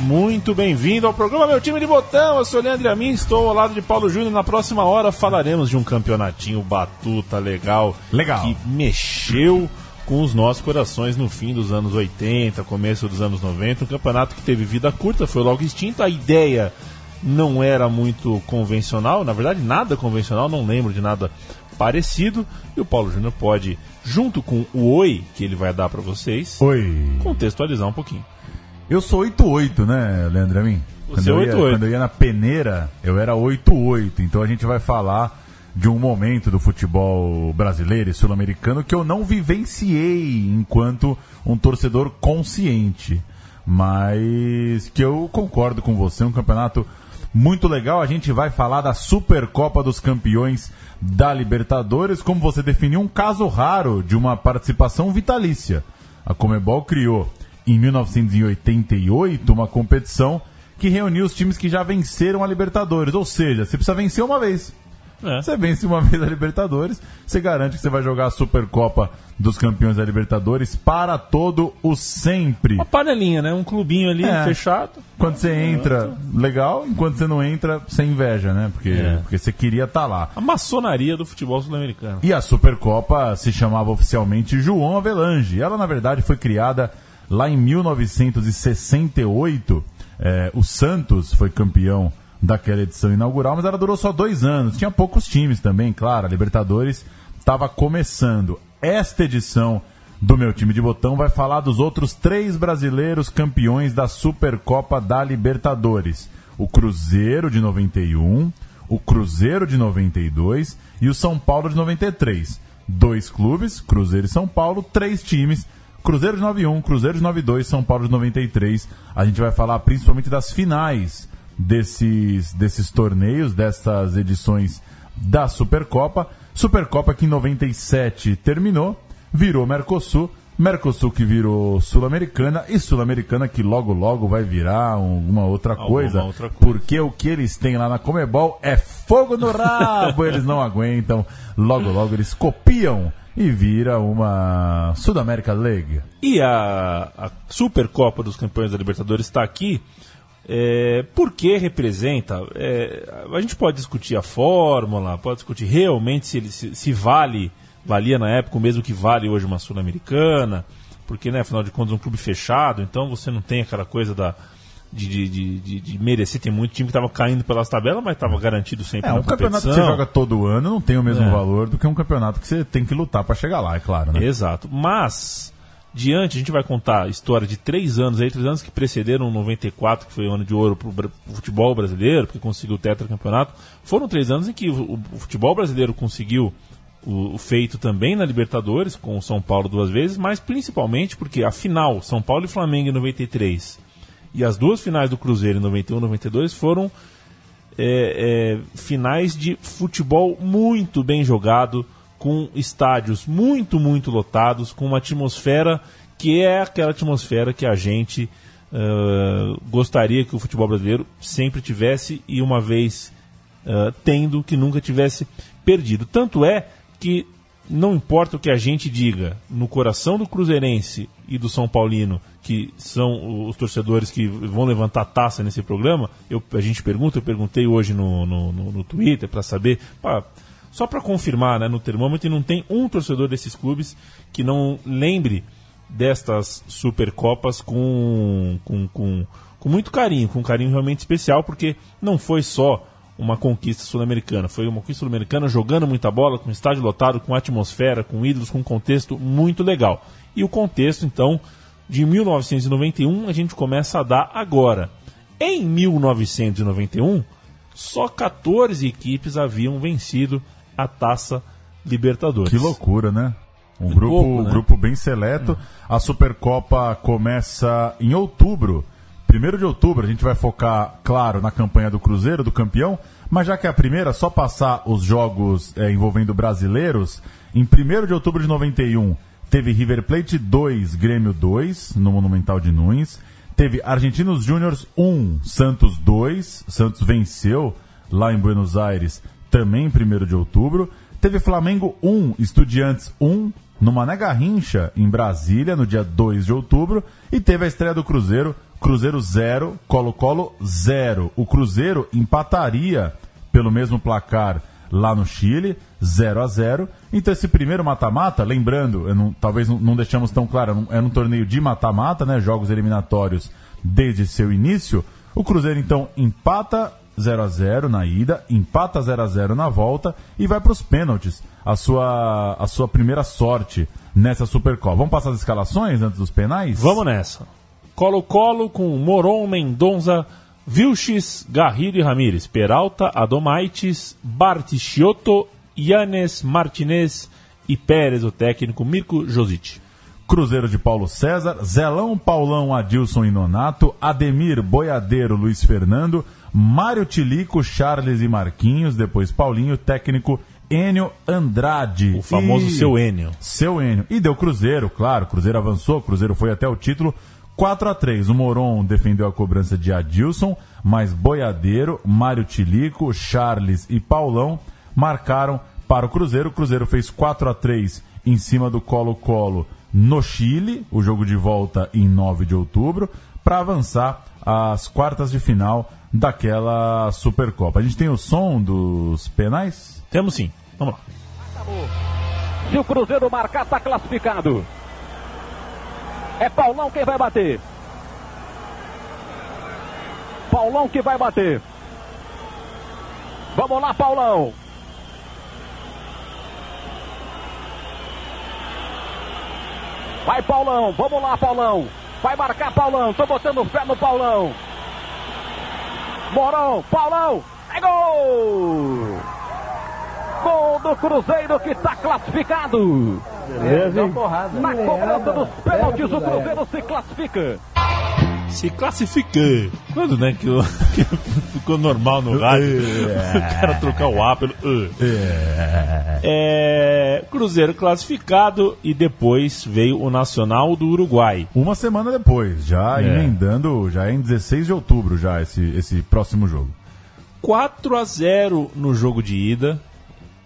muito bem-vindo ao programa Meu Time de Botão. Eu sou o Leandro Amin, estou ao lado de Paulo Júnior. Na próxima hora falaremos de um campeonatinho batuta legal, Legal. que mexeu com os nossos corações no fim dos anos 80, começo dos anos 90. Um campeonato que teve vida curta, foi logo extinto. A ideia não era muito convencional, na verdade, nada convencional, não lembro de nada parecido. E o Paulo Júnior pode, junto com o Oi que ele vai dar para vocês, Oi. contextualizar um pouquinho. Eu sou 88, né, Leandro Amin? Você é eu ia, 88. quando eu ia na peneira, eu era 88. Então a gente vai falar de um momento do futebol brasileiro e sul-americano que eu não vivenciei enquanto um torcedor consciente. Mas que eu concordo com você, um campeonato muito legal. A gente vai falar da Supercopa dos Campeões da Libertadores, como você definiu, um caso raro de uma participação vitalícia. A Comebol criou em 1988 uma competição que reuniu os times que já venceram a Libertadores. Ou seja, você precisa vencer uma vez. É. Você vence uma vez a Libertadores, você garante que você vai jogar a Supercopa dos Campeões da Libertadores para todo o sempre. Uma panelinha, né? Um clubinho ali É. fechado. Quando você entra, legal. Enquanto você não entra, você inveja, né? Porque, É. porque você queria estar lá. A maçonaria do futebol sul-americano. E a Supercopa se chamava oficialmente João Avelange. Ela, na verdade, foi criada lá em 1968. É, o Santos foi campeão daquela edição inaugural, mas ela durou só dois anos. Tinha poucos times também, claro. A Libertadores estava começando. Esta edição do meu time de botão vai falar dos outros três brasileiros campeões da Supercopa da Libertadores: o Cruzeiro de 91, o Cruzeiro de 92 e o São Paulo de 93. Dois clubes, Cruzeiro e São Paulo, três times. Cruzeiro de 91, Cruzeiro de 92, São Paulo de 93. A gente vai falar principalmente das finais desses, desses torneios, dessas edições da Supercopa. Supercopa que em 97 terminou, virou Mercosul. Mercosul que virou Sul-Americana e Sul-Americana que logo logo vai virar alguma outra coisa, outra coisa. porque o que eles têm lá na Comebol é fogo no rabo, eles não aguentam. Logo logo eles copiam e vira uma Sudamérica League. E a, a Supercopa dos Campeões da Libertadores está aqui é, porque representa. é, a gente pode discutir a fórmula, pode discutir realmente se, ele, se, se vale, valia na época o mesmo que vale hoje uma Sul-Americana, porque, né, afinal de contas, é um clube fechado, então você não tem aquela coisa da. De, de, de, de- merecer, tem muito time que estava caindo pelas tabelas, mas estava garantido sempre É, um campeonato que competição. você joga todo ano não tem o mesmo É. valor do que um campeonato que você tem que lutar para chegar lá, é claro, né? Exato. Mas, diante, a gente vai contar a história de três anos aí, três anos que precederam o 94, que foi o ano de ouro para o futebol brasileiro, porque conseguiu o tetracampeonato. Foram três anos em que o, o futebol brasileiro conseguiu o, o feito também na Libertadores, com o São Paulo duas vezes, mas principalmente porque a final, São Paulo e Flamengo em 93, e as duas finais do Cruzeiro em 91 e 92 foram é, é, finais de futebol muito bem jogado, com estádios muito, muito lotados, com uma atmosfera que é aquela atmosfera que a gente ah, gostaria que o futebol brasileiro sempre tivesse e uma vez ah, tendo, que nunca tivesse perdido. Tanto é que não importa o que a gente diga, no coração do Cruzeirense e do São Paulino, que são os torcedores que vão levantar taça nesse programa, eu, a gente pergunta, eu perguntei hoje no, no, no- no Twitter para saber, pá, só para confirmar né, no termômetro, não tem um torcedor desses clubes que não lembre destas Supercopas com, com, com, com muito carinho, com um carinho realmente especial, porque não foi só uma conquista sul-americana. Foi uma conquista sul-americana jogando muita bola, com estádio lotado, com atmosfera, com ídolos, com um contexto muito legal. E o contexto, então, de 1991 a gente começa a dar agora. Em 1991, só 14 equipes haviam vencido a Taça Libertadores. Que loucura, né? Um É grupo, pouco, um né? grupo bem seleto. A Supercopa começa em outubro 1 de outubro, a gente vai focar, claro, na campanha do Cruzeiro, do campeão, mas já que é a primeira, só passar os jogos é, envolvendo brasileiros. Em 1 de outubro de 91, teve River Plate 2, Grêmio 2, no Monumental de Nunes. Teve Argentinos Júniors 1, Santos 2. Santos venceu lá em Buenos Aires, também em 1 de outubro. Teve Flamengo 1, Estudiantes 1, no Mané Garrincha, em Brasília, no dia 2 de outubro. E teve a estreia do Cruzeiro, Cruzeiro 0, Colo-Colo 0. O Cruzeiro empataria pelo mesmo placar lá no Chile, 0 a 0 Então esse primeiro mata-mata, lembrando, não, talvez não, deixamos tão claro, era um torneio de mata-mata, né, jogos eliminatórios desde seu início. O Cruzeiro então empata 0 a 0 na ida, empata 0 a 0 na volta e vai para os pênaltis. A sua, a sua primeira sorte nessa Supercopa. Vamos passar as escalações antes dos penais? Vamos nessa. Colo-Colo com Moron, Mendonça, Vilches, Garrido e Ramírez, Peralta, Adomaitis, Bartichotto, Yanes, Martinez e Pérez, o técnico Mirko Josic. Cruzeiro de Paulo César, Zelão, Paulão, Adilson e Nonato, Ademir, Boiadeiro, Luiz Fernando, Mário Tilico, Charles e Marquinhos, depois Paulinho, técnico Enio Andrade. O famoso e... seu Enio. Seu Enio. E deu Cruzeiro, claro, Cruzeiro avançou, Cruzeiro foi até o título. 4 a 3 O Moron defendeu a cobrança de Adilson, mas Boiadeiro, Mário Tilico, Charles e Paulão marcaram para o Cruzeiro. O Cruzeiro fez 4 a 3 em cima do Colo-Colo no Chile, o jogo de volta em 9 de outubro, para avançar às quartas de final daquela Supercopa. A gente tem o som dos penais? Temos sim. Vamos lá. Se o Cruzeiro marcar, está classificado. É Paulão quem vai bater. Paulão que vai bater. Vamos lá, Paulão. Vai, Paulão. Vamos lá, Paulão. Vai marcar, Paulão. Tô botando fé no Paulão. Morão, Paulão. É gol! Gol do Cruzeiro que está classificado. Beleza, Na cobrança dos pênaltis, o Cruzeiro se classifica. Se classifica. Quando, né, que, que ficou normal no rádio. o cara trocar o A pelo "uh". É, Cruzeiro classificado e depois veio o Nacional do Uruguai. Uma semana depois, já É. emendando, já é em 16 de outubro já esse, esse próximo jogo. 4 a 0 no jogo de ida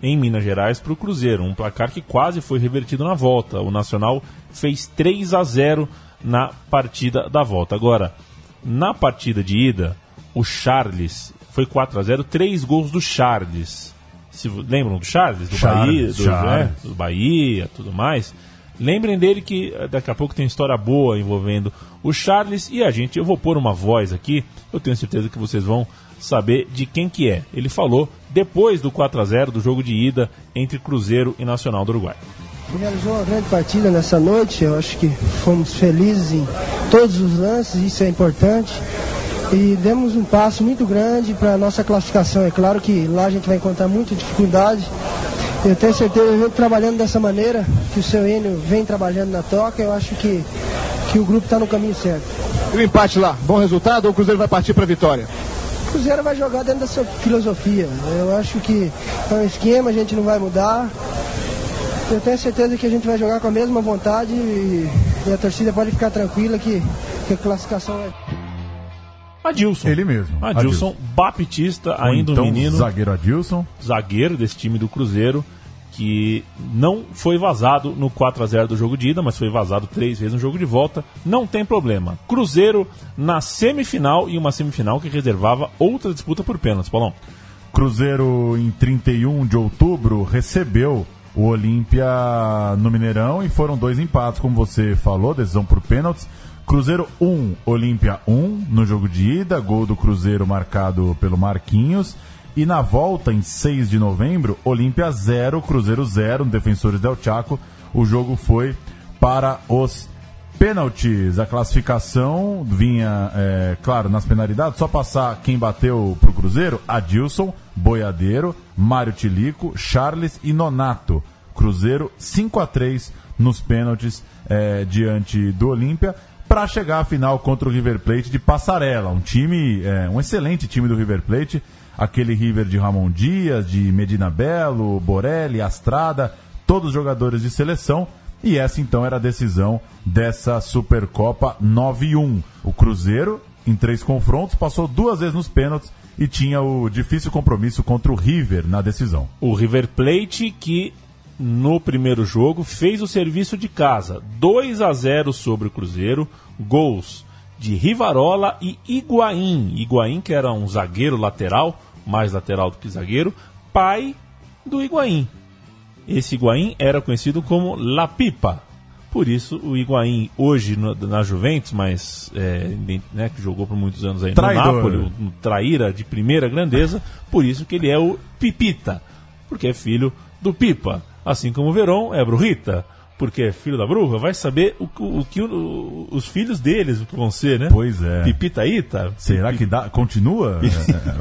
em Minas Gerais para o Cruzeiro, um placar que quase foi revertido na volta. O Nacional fez 3 a 0 na partida da volta. Agora, na partida de ida, o Charles foi 4 a 0, três gols do Charles. Se, lembram do Charles? Do Charles, Bahia, do, Charles. né, do Bahia, tudo mais. Lembrem dele que eh, daqui a pouco tem história boa envolvendo o Charles e a gente. Eu vou pôr uma voz aqui, eu tenho certeza que vocês vão saber de quem que é. Ele falou depois do 4 a 0 do jogo de ida entre Cruzeiro e Nacional do Uruguai. Realizou uma grande partida nessa noite, eu acho que fomos felizes em todos os lances, isso é importante. E demos um passo muito grande para a nossa classificação. É claro que lá a gente vai encontrar muita dificuldade. Eu tenho certeza, eu trabalhando dessa maneira, que o seu Enio vem trabalhando na toca, eu acho que, que o grupo está no caminho certo. E o empate lá, bom resultado ou o Cruzeiro vai partir para a vitória? O Cruzeiro vai jogar dentro da sua filosofia. Eu acho que é um esquema, a gente não vai mudar. Eu tenho certeza que a gente vai jogar com a mesma vontade e, e a torcida pode ficar tranquila que, que a classificação é. Adilson. Ele mesmo. Adilson Baptista, Ou ainda então, um menino. zagueiro Adilson. zagueiro desse time do Cruzeiro, que não foi vazado no 4 a 0 do jogo de ida, mas foi vazado três vezes no jogo de volta. Não tem problema. Cruzeiro na semifinal e uma semifinal que reservava outra disputa por pênaltis, Paulão. Cruzeiro, em 31 de outubro, recebeu o Olímpia no Mineirão e foram dois empates, como você falou, decisão por pênaltis. Cruzeiro 1, Olímpia 1 no jogo de ida, gol do Cruzeiro marcado pelo Marquinhos. E na volta, em 6 de novembro, Olímpia 0, Cruzeiro 0, no Defensores del Chaco. O jogo foi para os pênaltis. A classificação vinha, é, claro, nas penalidades. Só passar quem bateu pro Cruzeiro: Adilson, Boiadeiro, Mário Tilico, Charles e Nonato. Cruzeiro 5 a 3 nos pênaltis é, diante do Olímpia. para chegar à final contra o River Plate de Passarela, um time, é, um excelente time do River Plate, aquele River de Ramon Dias, de Medina Belo, Borelli, Astrada, todos jogadores de seleção. E essa então era a decisão dessa Supercopa 9-1. O Cruzeiro, em três confrontos, passou duas vezes nos pênaltis e tinha o difícil compromisso contra o River na decisão. O River Plate que no primeiro jogo fez o serviço de casa, 2 a 0 sobre o Cruzeiro, gols de Rivarola e Higuaín. Higuaín que era um zagueiro lateral, mais lateral do que zagueiro, pai do Higuaín. Esse Higuaín era conhecido como La Pipa. Por isso, o Higuaín, hoje no, na Juventus, mas é, né, que jogou por muitos anos aí Traidor. no Napoli, o traíra de primeira grandeza, por isso que ele é o Pipita, porque é filho do Pipa. Assim como o Verón é Brujita, porque é filho da Bruja, vai saber o, o, o que o- os filhos deles vão ser, né? Pois é. Pipita Ita. Será que dá, continua?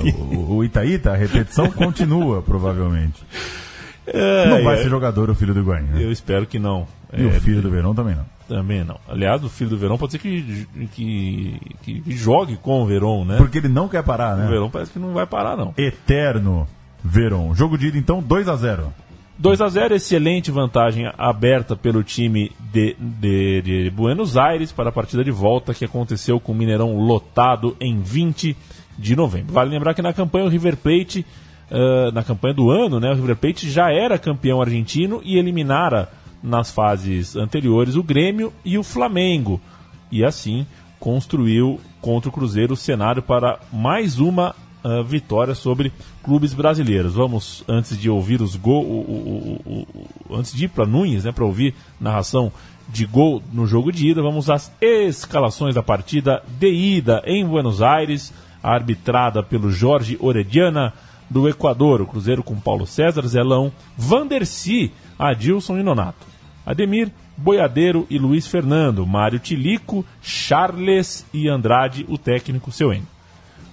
É, é, o, o Itaíta, a repetição continua, provavelmente. É, Não vai é, ser jogador o filho do Higuaín, né? Eu espero que não. E É, o filho do Verão também não. Também não. Aliás, o filho do Verón pode ser que, que, que, jogue com o Verón, né? Porque ele não quer parar, O né? Verón parece que não vai parar, não. Eterno Verón. Jogo de ida, então, 2 a 0 2 a 0 excelente vantagem aberta pelo time de, de, de Buenos Aires para a partida de volta que aconteceu com o Mineirão lotado em 20 de novembro. Vale lembrar que na campanha o River Plate, ah, na campanha do ano, né, o River Plate já era campeão argentino e eliminara nas fases anteriores o Grêmio e o Flamengo. E assim construiu contra o Cruzeiro o cenário para mais uma ah, vitória sobre clubes brasileiros. Vamos, antes de ouvir os gols, antes de ir para Nunes, né, para ouvir narração de gol no jogo de ida, vamos às escalações da partida de ida em Buenos Aires, arbitrada pelo Jorge Orediana do Equador, o Cruzeiro com Paulo César, Zelão, Vanderci, Adilson e Nonato. Ademir, Boiadeiro e Luiz Fernando, Mário Tilico, Charles e Andrade, o técnico seu N.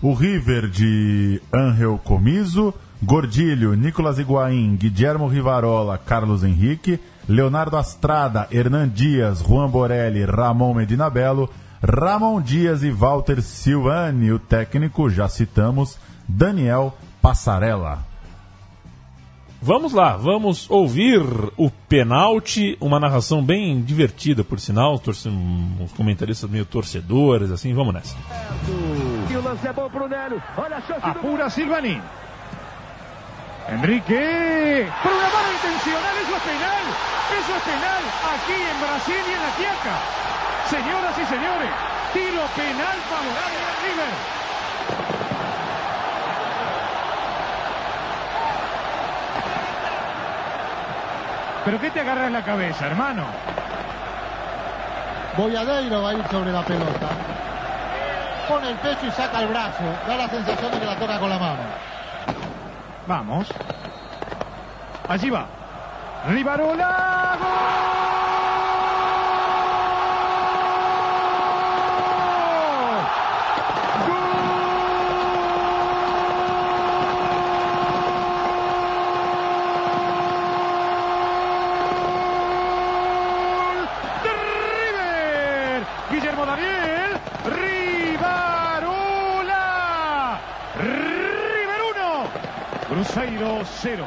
O River de Angel Comiso, Gordilho, Nicolas Higuaín, Guillermo Rivarola, Carlos Henrique, Leonardo Astrada, Hernan Dias, Juan Borelli, Ramon Medina Belo, Ramon Dias e Walter Silvani, o técnico, já citamos, Daniel Passarella. Vamos lá, vamos ouvir o penalti, uma narração bem divertida, por sinal, torce- uns comentaristas meio torcedores, assim, vamos nessa. E o lance é bom pro Nélio. Olha a chance do Apura Silvani. Enrique. Por una mano intencional, eso es penal. Eso es penal aquí en Brasil y en la Quiaca. Señoras y señores, tiro penal favorable al River. ¿Pero qué te agarras en la cabeza, hermano? Boyadeiro va a ir sobre la pelota. Pone el pecho y saca el brazo. Da la sensación de que la toca con la mano. Vamos. Allí va. Rivarola. ¡Gol! Cruzeiro 0.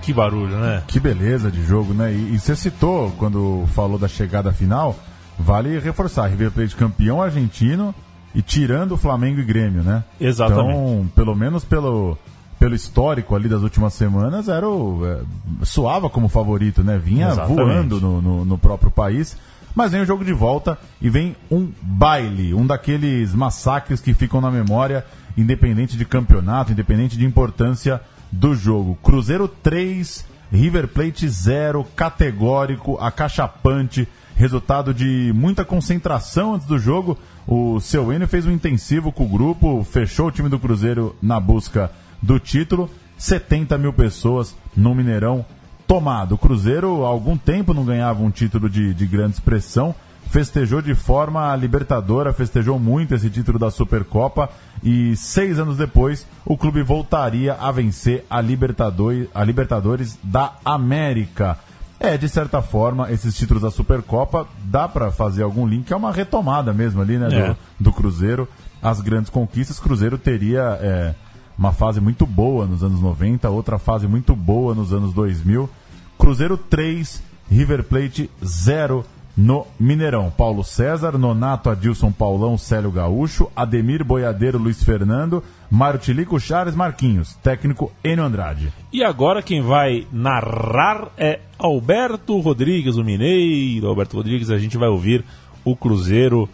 Que barulho, né? Que beleza de jogo, né? E, e você citou, quando falou da chegada final, vale reforçar, River Plate campeão argentino e tirando o Flamengo e Grêmio, né? Exatamente. Então, pelo menos pelo, pelo histórico ali das últimas semanas, era o, é, soava como favorito, né? Vinha Exatamente. voando no, no, no próprio país. Mas vem o jogo de volta e vem um baile, um daqueles massacres que ficam na memória, independente de campeonato, independente de importância do jogo. Cruzeiro 3, River Plate 0, categórico, acachapante, resultado de muita concentração antes do jogo. O seu Enio fez um intensivo com o grupo, fechou o time do Cruzeiro na busca do título. 70 mil pessoas no Mineirão tomado. O Cruzeiro há algum tempo não ganhava um título de, de grande expressão. Festejou de forma libertadora, festejou muito esse título da Supercopa e seis anos depois o clube voltaria a vencer a Libertadores, a Libertadores da América. É, de certa forma, esses títulos da Supercopa dá pra fazer algum link, é uma retomada mesmo ali, né, É. do, do Cruzeiro. As grandes conquistas, Cruzeiro teria é, uma fase muito boa nos anos 90, outra fase muito boa nos anos 2000. Cruzeiro 3, River Plate 0 no Mineirão. Paulo César, Nonato, Adilson, Paulão, Célio Gaúcho, Ademir, Boiadeiro, Luiz Fernando, Mário Tilico, Charles Marquinhos, técnico Enio Andrade. E agora quem vai narrar é Alberto Rodrigues, o mineiro. Alberto Rodrigues, a gente vai ouvir o Cruzeiro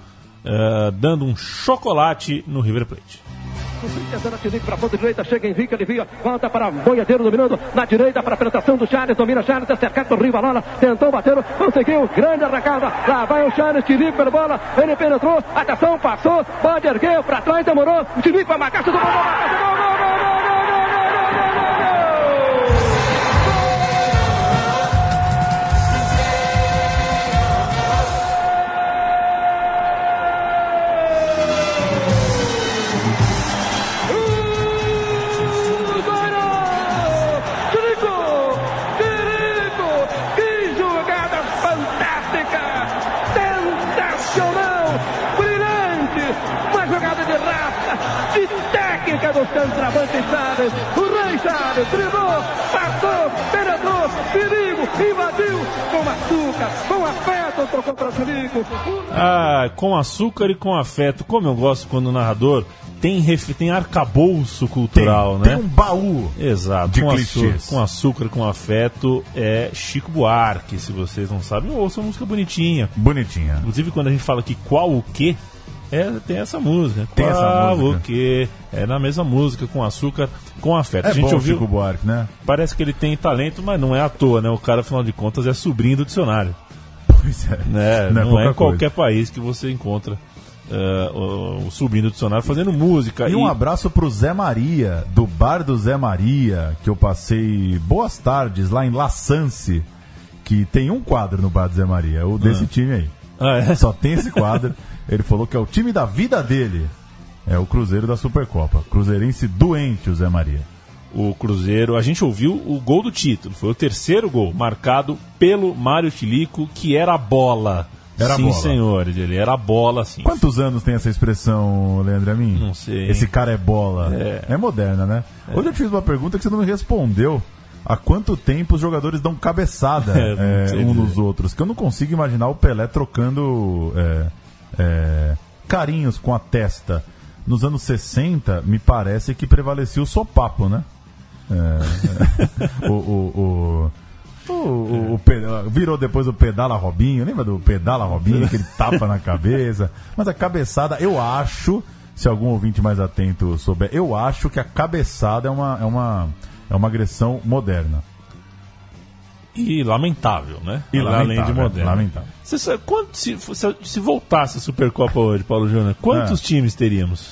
eh, dando um chocolate no River Plate. Tentando Tinico para a ponta direita, chega Henrique, alivia, volta para Boiadeiro dominando na direita para a penetração do Charles, domina Charles, é cercado por Rivalola, tentou bater, conseguiu, grande arrancada, lá vai o Charles, Tinico pela bola, ele penetrou, atenção, passou, pode erguer, para trás, demorou, Tinico vai marcar, chutou, gol, gol, gol, gol, gol, gol, gol, Ah, com açúcar e com afeto. Como eu gosto quando o narrador tem, ref... tem arcabouço cultural, tem, né? tem um baú. Exato, de com, clichês. açúcar, com açúcar, com afeto, é Chico Buarque, se vocês não sabem, ouçam uma música bonitinha. Bonitinha. Inclusive, quando a gente fala que qual o que, é, tem essa música. Tem essa qual música. o que, é na mesma música, com açúcar, com afeto. É a gente bom ouviu, Chico Buarque, né? parece que ele tem talento, mas não é à toa, né? O cara, afinal de contas, é sobrinho do dicionário. Pois é. Né? Não, é, pouca em qualquer país que você encontra eh, o, o sobrinho do dicionário fazendo música. E um abraço pro Zé Maria, do bar do Zé Maria, que eu passei boas tardes lá em La Sance, que tem um quadro no bar do Zé Maria, o desse time aí. Ah, é? Só tem esse quadro. Ele falou que é o time da vida dele. É o Cruzeiro da Supercopa. Cruzeirense doente, o Zé Maria. O Cruzeiro. A gente ouviu o gol do título. Foi o terceiro gol, marcado pelo Mário Tilico, que era a bola. Era sim, bola. senhores, ele era a bola, sim. Quantos anos tem essa expressão, Leandro Amin? Não sei. Esse cara é bola. É. É, moderna, né? Hoje eu te fiz uma pergunta que você não me respondeu. Há quanto tempo os jogadores dão cabeçada É, é, um dizer. nos outros? Que eu não consigo imaginar o Pelé trocando é, é, carinhos com a testa. Nos anos 60, me parece que prevalecia o sopapo, né? É, o, o, o, o, o- virou depois o pedala Robinho, lembra do pedala Robinho, aquele tapa na cabeça? Mas a cabeçada, eu acho, se algum ouvinte mais atento souber, eu acho que a cabeçada é uma, é uma, é uma agressão moderna. E lamentável, né? E Além de lamentável, moderno. lamentável. Você sabe, quanto, se, se, se voltasse a Supercopa hoje, Paulo Júnior, quantos É. times teríamos?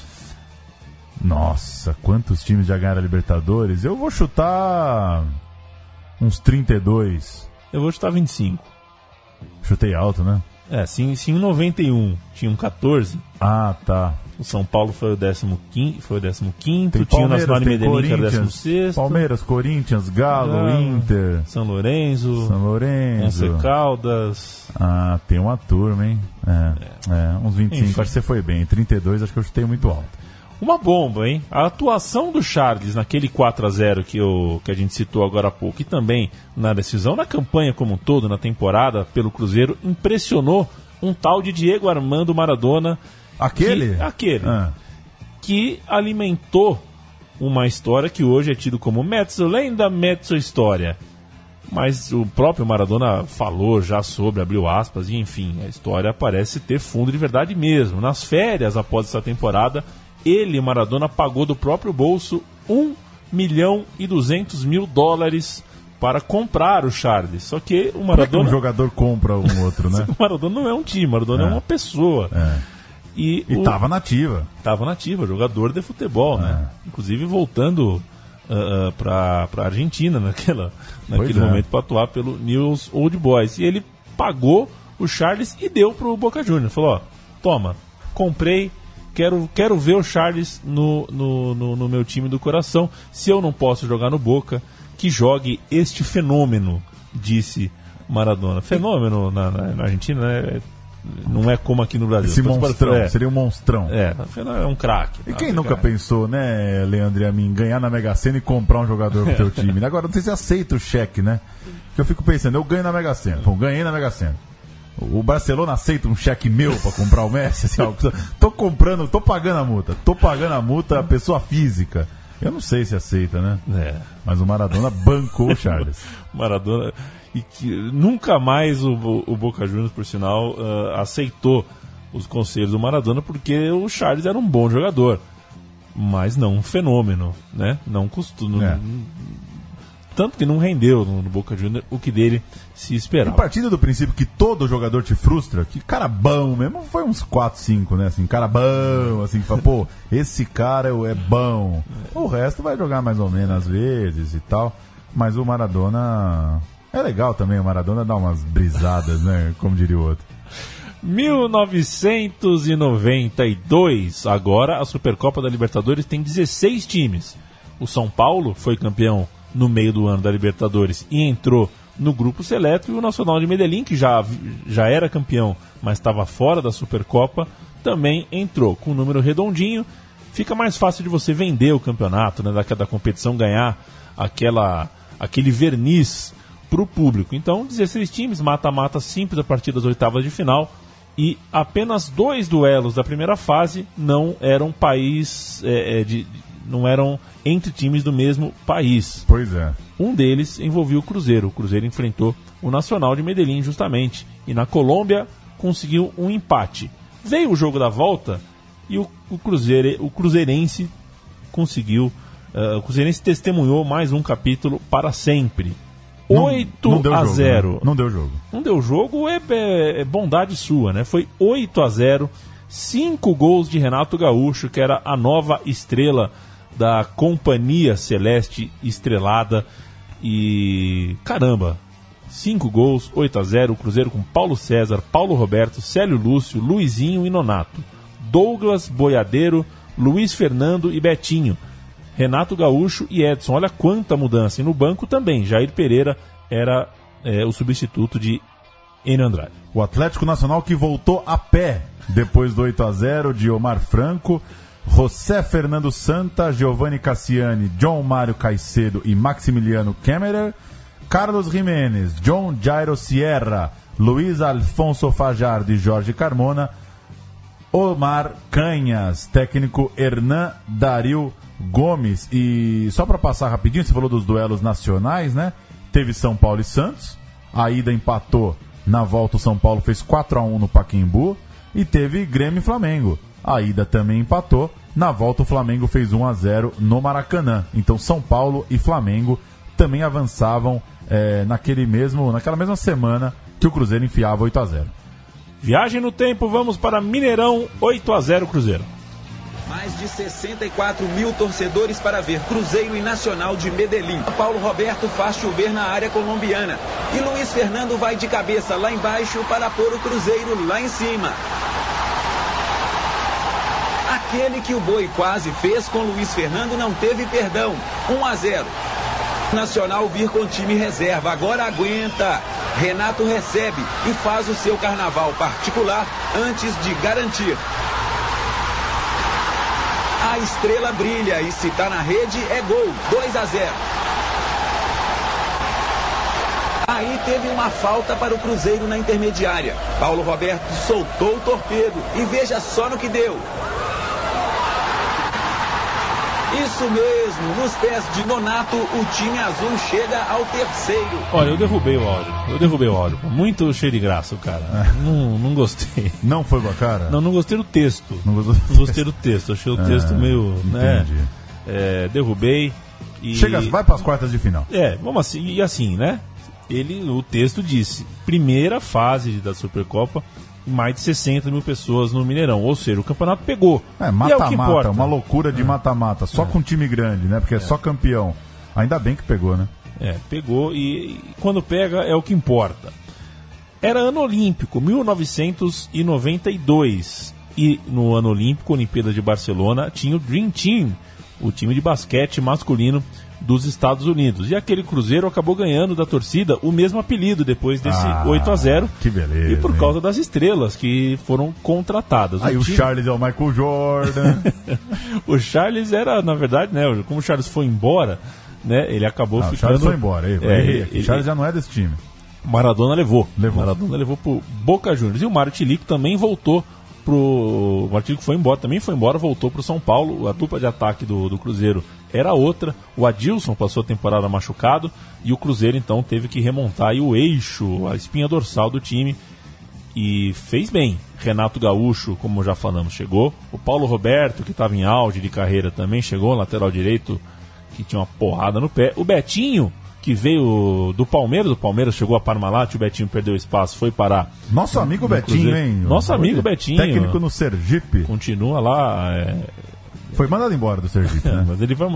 Nossa, quantos times já ganharam a Libertadores? Eu vou chutar uns 32. Eu vou chutar 25. Chutei alto, né? É, se em 91 tinham 14, Ah, tá. o São Paulo foi o 15, foi o 15 Tem tinha o Nacional de Medellín, que era o Corinthians, 16 Palmeiras, Corinthians, Galo, Galo. Inter, São Lourenço, São Lourenço. Once Caldas. Ah, tem uma turma, hein? É, é, uns 25, Enfim. acho que você foi bem. 32, acho que eu chutei muito alto. Uma bomba, hein? A atuação do Charles naquele 4 a 0 que, eu, que a gente citou agora há pouco e também na decisão, na campanha como um todo, na temporada pelo Cruzeiro, impressionou um tal de Diego Armando Maradona. Aquele? Que, aquele. Ah, que alimentou uma história que hoje é tido como mezzo lenda, mezzo história. Mas o próprio Maradona falou já sobre, abriu aspas, e enfim, a história parece ter fundo de verdade mesmo. Nas férias após essa temporada, ele, Maradona, pagou do próprio bolso 1 milhão e 200 mil dólares para comprar o Charles. Só que o Como é que um Maradona, jogador compra um outro, né? o Maradona não é um time, o Maradona é, É. uma pessoa. É. E, E o- tava nativa. Tava nativa, jogador de futebol, né? É. Inclusive voltando uh, para para Argentina naquela naquele é. momento para atuar pelo News Old Boys. E ele pagou o Charles e deu pro Boca Juniors. Falou: ó, toma, comprei, quero, quero ver o Charles no, no, no, no meu time do coração. Se eu não posso jogar no Boca, que jogue este fenômeno, disse Maradona. Fenômeno na, na- na Argentina, né? Não é como aqui no Brasil. Esse Então, monstrão, é, seria um monstrão. é, é um craque. E tá? quem Fica- nunca pensou, né, Leandro e a mim, ganhar na Mega Sena e comprar um jogador pro teu time? Agora, não sei se aceita o cheque, né? Porque eu fico pensando, eu ganho na Mega Sena. Pô, ganhei na Mega Sena. O Barcelona aceita um cheque meu pra comprar o Messi? Assim, ó, tô comprando, tô pagando a multa. Tô pagando a multa a pessoa física. Eu não sei se aceita, né? É. Mas o Maradona bancou o Charles. Maradona e que nunca mais o, o Boca Juniors, por sinal, ah, aceitou os conselhos do Maradona porque o Charles era um bom jogador, mas não um fenômeno, né? Não costuma, É. tanto que não rendeu no, Boca Juniors o que dele se E esperava. partindo do princípio que todo jogador te frustra, que cara bom mesmo, foi uns 4, 5, né? Assim, cara bom, assim, que fala, pô, esse cara é bom. O resto vai jogar mais ou menos às vezes e tal. Mas o Maradona. É legal também, o Maradona dá umas brisadas, né? Como diria o outro. 1992, agora a Supercopa da Libertadores tem 16 times. O São Paulo foi campeão no meio do ano da Libertadores e entrou no grupo seleto e o Nacional de Medellín, que já, já era campeão, mas estava fora da Supercopa, também entrou com um número redondinho. Fica mais fácil de você vender o campeonato, né, da, da competição ganhar aquela aquele verniz para o público. Então, 16 times, mata-mata simples a partir das oitavas de final e apenas dois duelos da primeira fase não eram país é, é, de, não eram entre times do mesmo país. Pois é. Um deles envolvia o Cruzeiro. O Cruzeiro enfrentou o Nacional de Medellín justamente e na Colômbia conseguiu um empate. Veio o jogo da volta e o, o, Cruzeiro, o Cruzeirense conseguiu. Uh, o Cruzeirense testemunhou mais um capítulo para sempre. Não- 8 não deu a jogo, 0. né? Não deu jogo. Não deu jogo, é, é- é bondade sua, né? Foi 8 a 0 cinco gols de Renato Gaúcho, que era a nova estrela da Companhia Celeste Estrelada. E caramba, cinco gols, 8 a 0 o Cruzeiro com Paulo César, Paulo Roberto, Célio Lúcio, Luizinho e Nonato. Douglas, Boiadeiro, Luiz Fernando e Betinho. Renato Gaúcho e Edson. Olha quanta mudança. E no banco também. Jair Pereira era é, o substituto de Enio Andrade. O Atlético Nacional que voltou a pé depois do 8 a 0 de Omar Franco, José Fernando Santa, Giovanni Cassiani, John Mário Caicedo e Maximiliano Kemmerer, Carlos Jiménez, John Jairo Sierra, Luiz Alfonso Fajardo e Jorge Carmona, Omar Canhas, técnico Hernan Dario Gomes. E só para passar rapidinho, você falou dos duelos nacionais, né? Teve São Paulo e Santos. A ida empatou. Na volta o São Paulo fez 4 a 1 no Paquembu. E teve Grêmio e Flamengo. A ida também empatou. Na volta o Flamengo fez 1 a 0 no Maracanã. Então São Paulo e Flamengo também avançavam eh, naquele mesmo, naquela mesma semana que o Cruzeiro enfiava 8 a 0 Viagem no tempo, vamos para Mineirão, 8 a 0 Cruzeiro. Mais de 64 mil torcedores para ver Cruzeiro e Nacional de Medellín. Paulo Roberto faz chover na área colombiana. E Luiz Fernando vai de cabeça lá embaixo para pôr o Cruzeiro lá em cima. Aquele que o Boi quase fez com Luiz Fernando não teve perdão. 1 a 0. Nacional vir com time reserva, agora aguenta. Renato recebe e faz o seu carnaval particular antes de garantir. A estrela brilha e se tá na rede é gol, 2 a 0. Aí teve uma falta para o Cruzeiro na intermediária. Paulo Roberto soltou o torpedo e veja só no que deu. Isso mesmo, nos pés de Nonato, o time azul chega ao terceiro. Olha, eu derrubei o áudio. Eu derrubei o áudio. Muito cheio de graça o cara. Não, não gostei. Não foi com a cara? Não, não gostei do texto. Não gostou? Não gostei do texto. Achei o texto Ah, meio. Né, entendi. é, derrubei. E... Chega, vai para as quartas de final. É, vamos assim, e assim, né? Ele, o texto disse, primeira fase da Supercopa, mais de 60 mil pessoas no Mineirão. Ou seja, o campeonato pegou. É, é mata-mata, importa. uma loucura de mata-mata, só com time grande, né? Porque é. só campeão. Ainda bem que pegou, né? É, pegou e, e quando pega é o que importa. Era ano olímpico, 1992. E no ano olímpico, Olimpíada de Barcelona, tinha o Dream Team, o time de basquete masculino dos Estados Unidos. E aquele Cruzeiro acabou ganhando da torcida o mesmo apelido depois desse Ah, 8 a 0 que beleza, E por hein? causa das estrelas que foram contratadas. Aí o time- Charles é o Michael Jordan. o Charles era, na verdade, né, como o Charles foi embora, né, ele acabou Não, o ficando... Charles foi embora. Aí, É, errei aqui. ele- O Charles já não é desse time. Maradona levou. Levou. Maradona levou pro Boca Juniors. E o Mário Tilico também voltou pro. O Mário Tilico foi embora, também foi embora, voltou pro São Paulo. A dupla de ataque do, do Cruzeiro era outra. O Adilson passou a temporada machucado. E o Cruzeiro então teve que remontar aí o eixo, a espinha dorsal do time. E fez bem. Renato Gaúcho, como já falamos, chegou. O Paulo Roberto, que estava em auge de carreira, também chegou, lateral direito, que tinha uma porrada no pé. O Betinho, que veio do Palmeiras, o Palmeiras chegou a Parmalat, o Betinho perdeu espaço, foi parar. Nosso amigo Betinho, hein? Nosso amigo Betinho. Técnico no Sergipe. Continua lá, é, Foi mandado embora do Sergipe, né? mas ele vai,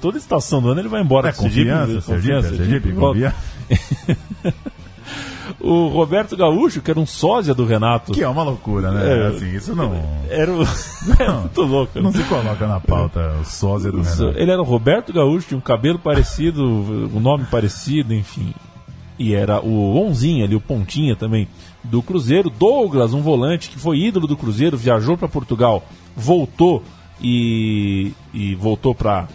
toda estação do ano ele vai embora. É do Sergipe, confiança, Sergipe, é confiança, Sergipe, confiança. O Roberto Gaúcho, que era um sósia do Renato. Que é uma loucura, né? É. Assim, isso não, Era o... é muito louco. não se coloca na pauta o sósia do Renato. Ele era o Roberto Gaúcho, tinha um cabelo parecido, um nome parecido, enfim. E era o Onzinha ali, o Pontinha também, do Cruzeiro. Douglas, um volante que foi ídolo do Cruzeiro, viajou para Portugal, voltou e, e voltou para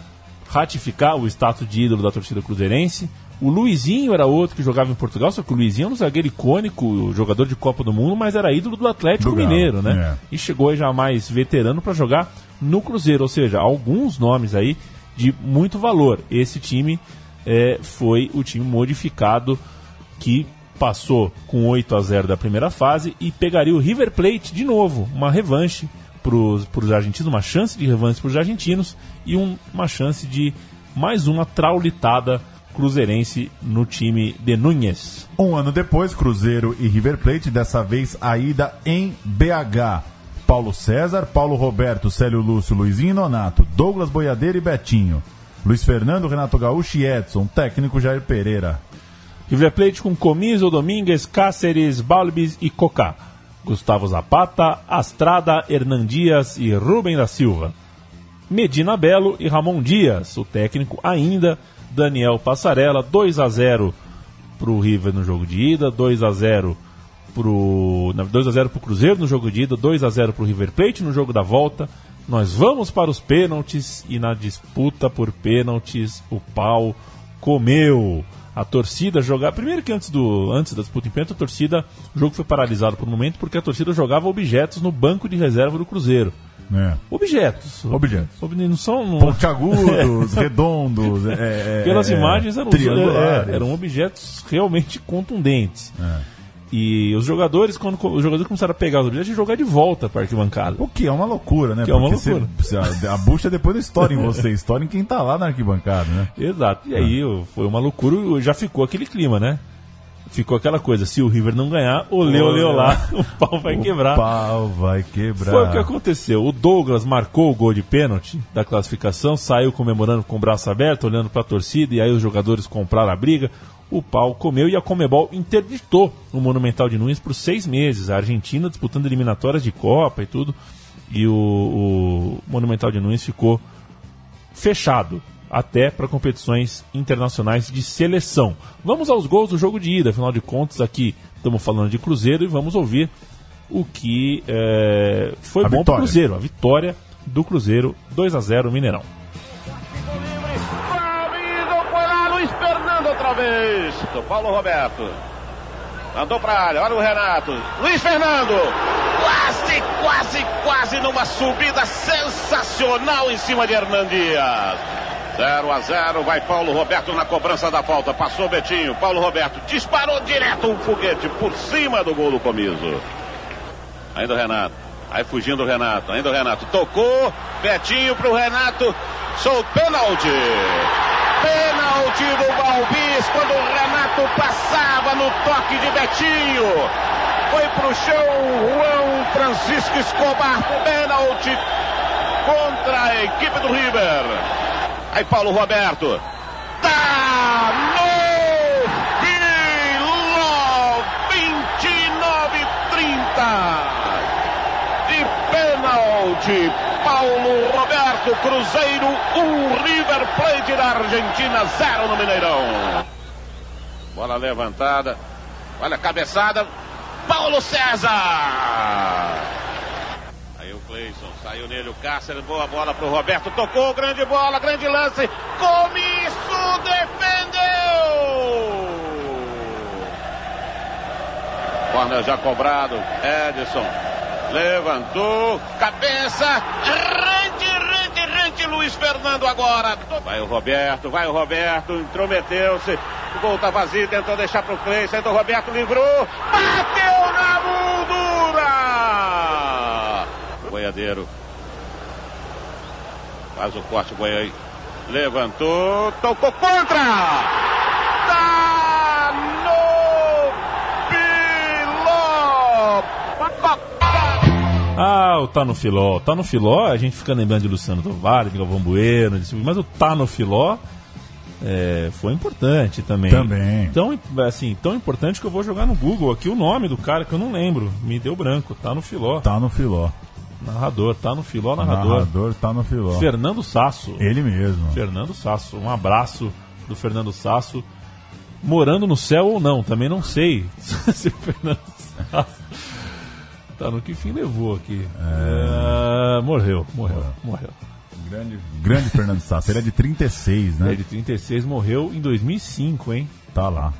ratificar o status de ídolo da torcida cruzeirense. O Luizinho era outro que jogava em Portugal, só que o Luizinho era um zagueiro icônico, jogador de Copa do Mundo, mas era ídolo do Atlético Do Mineiro, né? é. e chegou já mais veterano para jogar no Cruzeiro, ou seja, alguns nomes aí de muito valor. Esse time é, foi o time modificado que passou com 8 a 0 da primeira fase e pegaria o River Plate de novo, uma revanche para os argentinos, uma chance de revanche para os argentinos e um- uma chance de mais uma traulitada cruzeirense no time de Núñez. Um ano depois, Cruzeiro e River Plate, dessa vez a ida em BH. Paulo César, Paulo Roberto, Célio Lúcio, Luizinho Nonato, Douglas Boiadeiro e Betinho. Luiz Fernando, Renato Gaúcho e Edson, técnico Jair Pereira. River Plate com Comiso, Domingues, Cáceres, Balbis e Cocá. Gustavo Zapata, Astrada, Hernan Dias e Rubem da Silva. Medina Belo e Ramon Dias. O técnico ainda, Daniel Passarella, 2 a 0 pro River no jogo de ida, 2 a 0 pro na- 2 a 0 pro Cruzeiro no jogo de ida, 2 a 0 pro River Plate no jogo da volta. Nós vamos para os pênaltis e na disputa por pênaltis o pau comeu. A torcida jogar. Primeiro que antes, do, antes da disputa em pênalti, a torcida. O jogo foi paralisado por um momento porque a torcida jogava objetos no banco de reserva do Cruzeiro. É. Objetos. Objetos. Ob- Não são. Não, Pontiagudos, redondos, é, é, pelas é, imagens eram, é, eram objetos realmente contundentes. É. E os jogadores, quando os jogadores começaram a pegar os objetos jogar de volta para arquibancada. O que é uma loucura, né? Que é uma Porque loucura. você- a, a bucha depois não estoura em você, estoura em quem tá lá na arquibancada, né? Exato. E aí ó, foi uma loucura já ficou aquele clima, né? Ficou aquela coisa, se o River não ganhar, olê, olê, olá, o pau vai O quebrar. pau vai quebrar. Foi o que aconteceu. O Douglas marcou o gol de pênalti da classificação, saiu comemorando com o braço aberto, olhando para a torcida, e aí os jogadores compraram a briga. O pau comeu e a Comebol interditou o Monumental de Nunes por seis meses. A Argentina disputando eliminatórias de Copa e tudo. E o, o Monumental de Nunes ficou fechado até para competições internacionais de seleção. Vamos aos gols do jogo de ida, afinal de contas, aqui estamos falando de Cruzeiro e vamos ouvir o que eh, foi A bom para o. Cruzeiro, a vitória do Cruzeiro 2 a 0 Mineirão. Vez. Do Paulo Roberto. Mandou pra área, olha o Renato. Luiz Fernando. Quase, quase, quase numa subida sensacional em cima de Hernandias. 0 a 0, vai Paulo Roberto na cobrança da falta. Passou Betinho, Paulo Roberto disparou direto um foguete por cima do gol do Comiso. Ainda o Renato. Aí fugindo o Renato. Ainda o Renato. Tocou. Betinho pro Renato. Sou pênalti. Pênalti do Balbis quando o Renato passava no toque de Betinho. Foi pro chão Juan Francisco Escobar. Pênalti contra a equipe do River. Aí Paulo Roberto. Tá no Vila 29-30 de pênalti. Paulo do Cruzeiro, o River Plate da Argentina, zero no Mineirão. Bola levantada, olha a cabeçada, Paulo César. Aí o Cleison, saiu nele o Cáceres, boa bola pro Roberto, tocou, grande bola, grande lance, Comisso defendeu. Corner já cobrado, Edson levantou, cabeça, Luiz Fernando agora. Vai o Roberto, vai o Roberto, intrometeu-se, o gol tá vazio, tentou deixar pro Cleison, então o Roberto livrou, bateu na moldura. Boiadeiro faz o corte, Goiânia levantou, tocou contra. Ah, o Tá no Filó. Tá no Filó, a gente fica lembrando de Luciano Tovar, de Galvão Bueno, de... mas o Tá no Filó é, foi importante também. Também. Tão, assim, tão importante que eu vou jogar no Google aqui o nome do cara que eu não lembro. Me deu branco. Tá no Filó. Tá no filó. Narrador. Tá no Filó, narrador. Narrador tá no filó. Fernando Sasso. Ele mesmo. Fernando Sasso. Um abraço do Fernando Sasso. Morando no céu ou não, também não sei se o Fernando Sasso tá no que fim levou aqui. É, morreu, morreu, morreu. Grande, grande Fernando Sasso. Ele é de 36, né? Ele de 36 morreu em 2005, hein? Tá lá.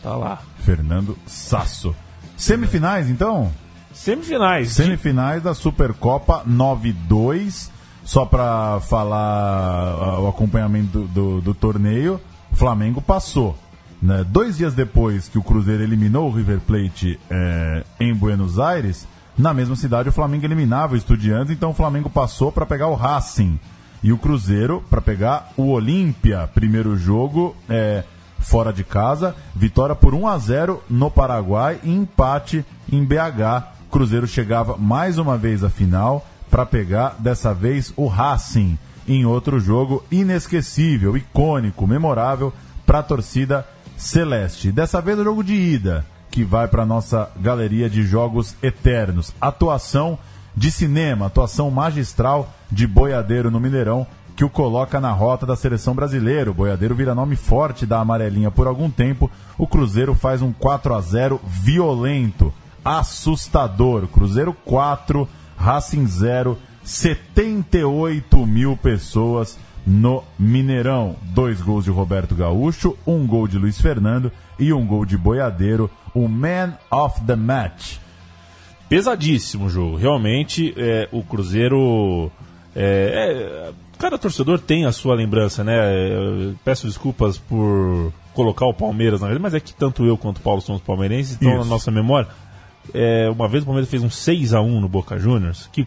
Tá lá. Fernando Sasso. Semifinais, então? Semifinais. Semifinais da Supercopa 9-2. Só pra falar ah, o acompanhamento do, do, do torneio, o Flamengo passou. Né? Dois dias depois que o Cruzeiro eliminou o River Plate eh, em Buenos Aires, na mesma cidade o Flamengo eliminava o Estudiantes, então o Flamengo passou para pegar o Racing. E o Cruzeiro para pegar o Olímpia, primeiro jogo eh, fora de casa, vitória por 1 a 0 no Paraguai e empate em BH. Cruzeiro chegava mais uma vez à final para pegar dessa vez o Racing em outro jogo inesquecível, icônico, memorável para a torcida celeste. Dessa vez o jogo de ida, que vai para nossa galeria de jogos eternos. Atuação de cinema, atuação magistral de Boiadeiro no Mineirão, que o coloca na rota da seleção brasileira. O Boiadeiro vira nome forte da amarelinha por algum tempo. O Cruzeiro faz um 4 a 0 violento, assustador. Cruzeiro 4, Racing 0, 78 mil pessoas no Mineirão. Dois gols de Roberto Gaúcho, um gol de Luiz Fernando e um gol de Boiadeiro, o Man of the Match. Pesadíssimo o jogo. Realmente, é, o Cruzeiro. É, é, cada torcedor tem a sua lembrança, né? Eu peço desculpas por colocar o Palmeiras na verdade, mas é que tanto eu quanto o Paulo somos palmeirenses, então Isso. na nossa memória. é, uma vez o Palmeiras fez um 6 a 1 no Boca Juniors, que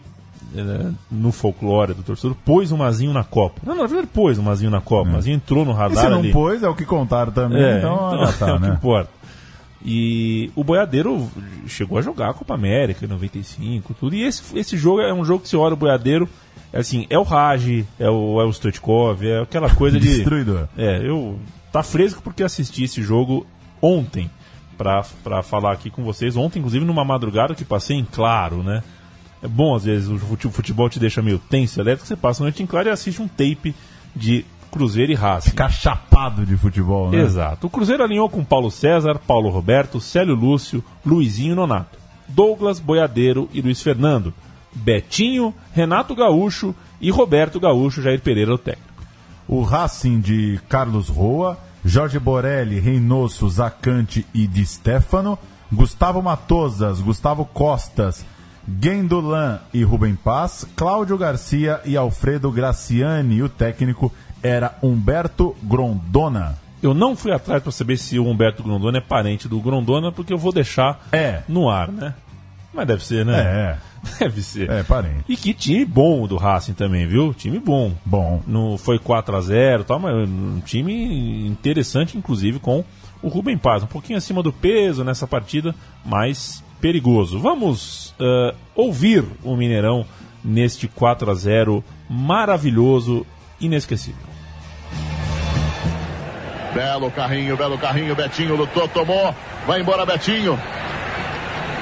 é, no folclore do torcedor, pôs o Mazinho na Copa. Não, na verdade, pôs o Mazinho na Copa. O Mazinho entrou no E radar se não ali. pôs, é o que contaram também, É, então, então, já tá, é o que né? importa. E o Boiadeiro chegou a jogar a Copa América em 95, tudo. E esse, esse jogo é um jogo que você olha o Boiadeiro, é assim, é o Raj, é o, é o Stoichkov, é aquela coisa de. Destruidor. É, eu. Tá fresco porque assisti esse jogo ontem pra, pra falar aqui com vocês. Ontem, inclusive, numa madrugada que passei em claro, né? É bom, às vezes, o futebol te deixa meio tenso, elétrico, você passa a noite em claro e assiste um tape de Cruzeiro e Racing. Ficar chapado de futebol, né? Exato. O Cruzeiro alinhou com Paulo César, Paulo Roberto, Célio Lúcio, Luizinho Nonato. Douglas, Boiadeiro e Luiz Fernando. Betinho, Renato Gaúcho e Roberto Gaúcho, Jair Pereira o técnico. O Racing de Carlos Roa, Jorge Borelli, Reynoso, Zacante e Di Stefano, Gustavo Matosas, Gustavo Costas, Gendolan e Rubem Paz, Cláudio Garcia e Alfredo Graciani. O técnico era Humberto Grondona. Eu não fui atrás para saber se o Humberto Grondona é parente do Grondona, porque eu vou deixar É. no ar, né? Mas deve ser, né? É, Deve ser. é, parente. E que time bom do Racing também, viu? Time bom. Bom, No, foi 4 a 0 tal, mas um time interessante, inclusive, com o Rubem Paz. Um pouquinho acima do peso nessa partida, mas perigoso. Vamos eh, ouvir o Mineirão neste 4 a 0 maravilhoso, inesquecível. Belo carrinho, belo carrinho, Betinho lutou, tomou, vai embora Betinho.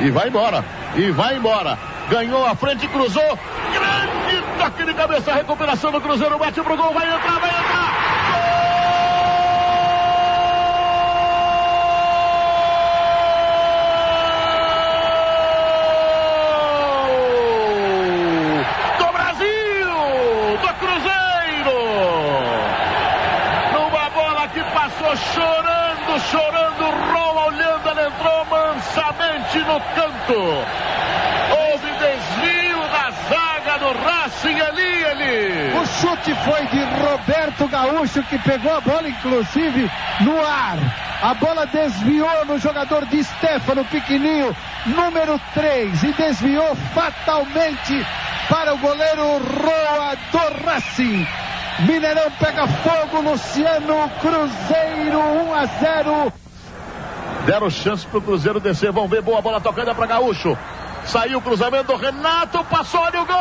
E vai embora, e vai embora. Ganhou a frente, cruzou. Grande Toque de cabeça, recuperação do Cruzeiro, bate pro gol, vai entrar, vai entrar. Gol! Do Brasil! Do Cruzeiro! Numa bola que passou chorando, chorando, Roma olhando, ela entrou mansamente no canto. Houve desvio da zaga do Racing ali, ali. O chute foi de Roberto Gaúcho, que pegou a bola, inclusive, no ar. A bola desviou no jogador de Stefano, pequenininho, número 3, e desviou fatalmente para o goleiro Roa do Racing. Mineirão pega fogo, Luciano, Cruzeiro 1 a 0. Deram chance pro Cruzeiro descer. Vamos ver, boa bola tocada para Gaúcho. Saiu o cruzamento, Renato passou, olha o gol!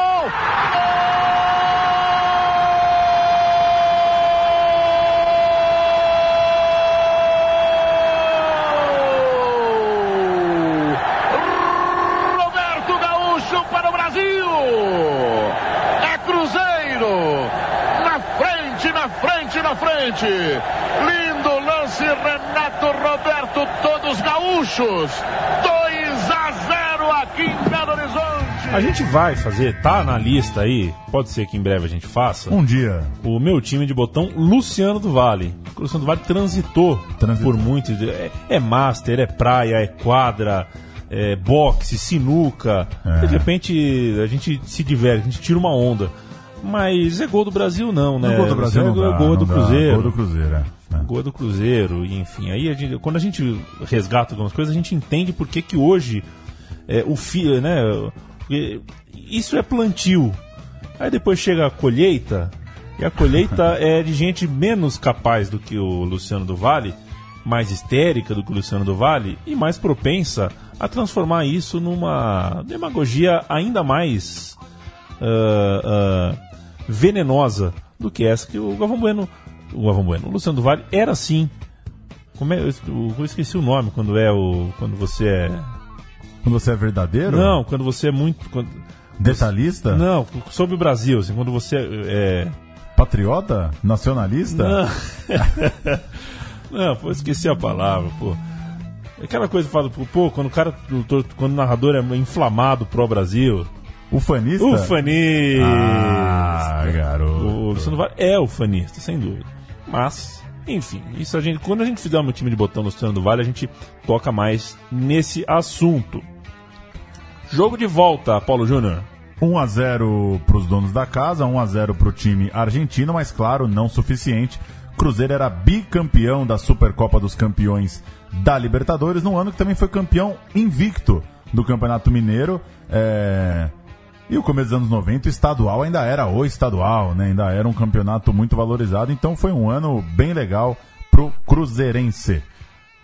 Gol! É frente, na frente, na frente! Lindo lance, Renato Roberto, todos gaúchos! 2 a 0 aqui em Belo Horizonte! A gente vai fazer, tá na lista aí, pode ser que em breve a gente faça. Um dia. O meu time de botão, Luciano do Vale. O Luciano do Vale transitou, Transitou. por muitos. É, é master, é praia, é quadra, é boxe, sinuca. É. De repente a gente se diverte, a gente tira uma onda. Mas é gol do Brasil, não, né? No gol do Brasil é não gol, dá, gol não do dá. Cruzeiro. Gol do Cruzeiro, é. Gol do Cruzeiro, e enfim. Aí a gente- quando a gente resgata algumas coisas, a gente entende por que que hoje é, o fi, né? Isso é plantio. Aí depois chega a colheita, e a colheita é de gente menos capaz do que o Luciano do Vale, mais histérica do que o Luciano do Vale, e mais propensa a transformar isso numa demagogia ainda mais ah, ah, venenosa do que essa que o Galvão Bueno, o Galvão Bueno, o Luciano do Vale era assim. Como é, eu, eu esqueci o nome quando é o quando você é Quando você é verdadeiro? não, quando você é muito quando, Detalhista? não, sobre o Brasil, assim, quando você é Patriota? Nacionalista? não, não pô, esqueci a palavra, pô. É Aquela coisa que fala, pô, quando o cara, quando o narrador é inflamado pro Brasil, Ufanista? ufanista. Ah, garoto. O Luciano Vale é o fanista, sem dúvida. Mas, enfim, isso a gente, quando a gente fizer um time de botão no Luciano do Vale, a gente toca mais nesse assunto. Jogo de volta, Paulo Júnior. 1x0 para os donos da casa, 1x0 para o time argentino, mas claro, não suficiente. Cruzeiro era bicampeão da Supercopa dos Campeões da Libertadores, no ano que também foi campeão invicto do Campeonato Mineiro. É, E o começo dos anos 90, o estadual ainda era o estadual, né? ainda era um campeonato muito valorizado, então foi um ano bem legal pro Cruzeirense.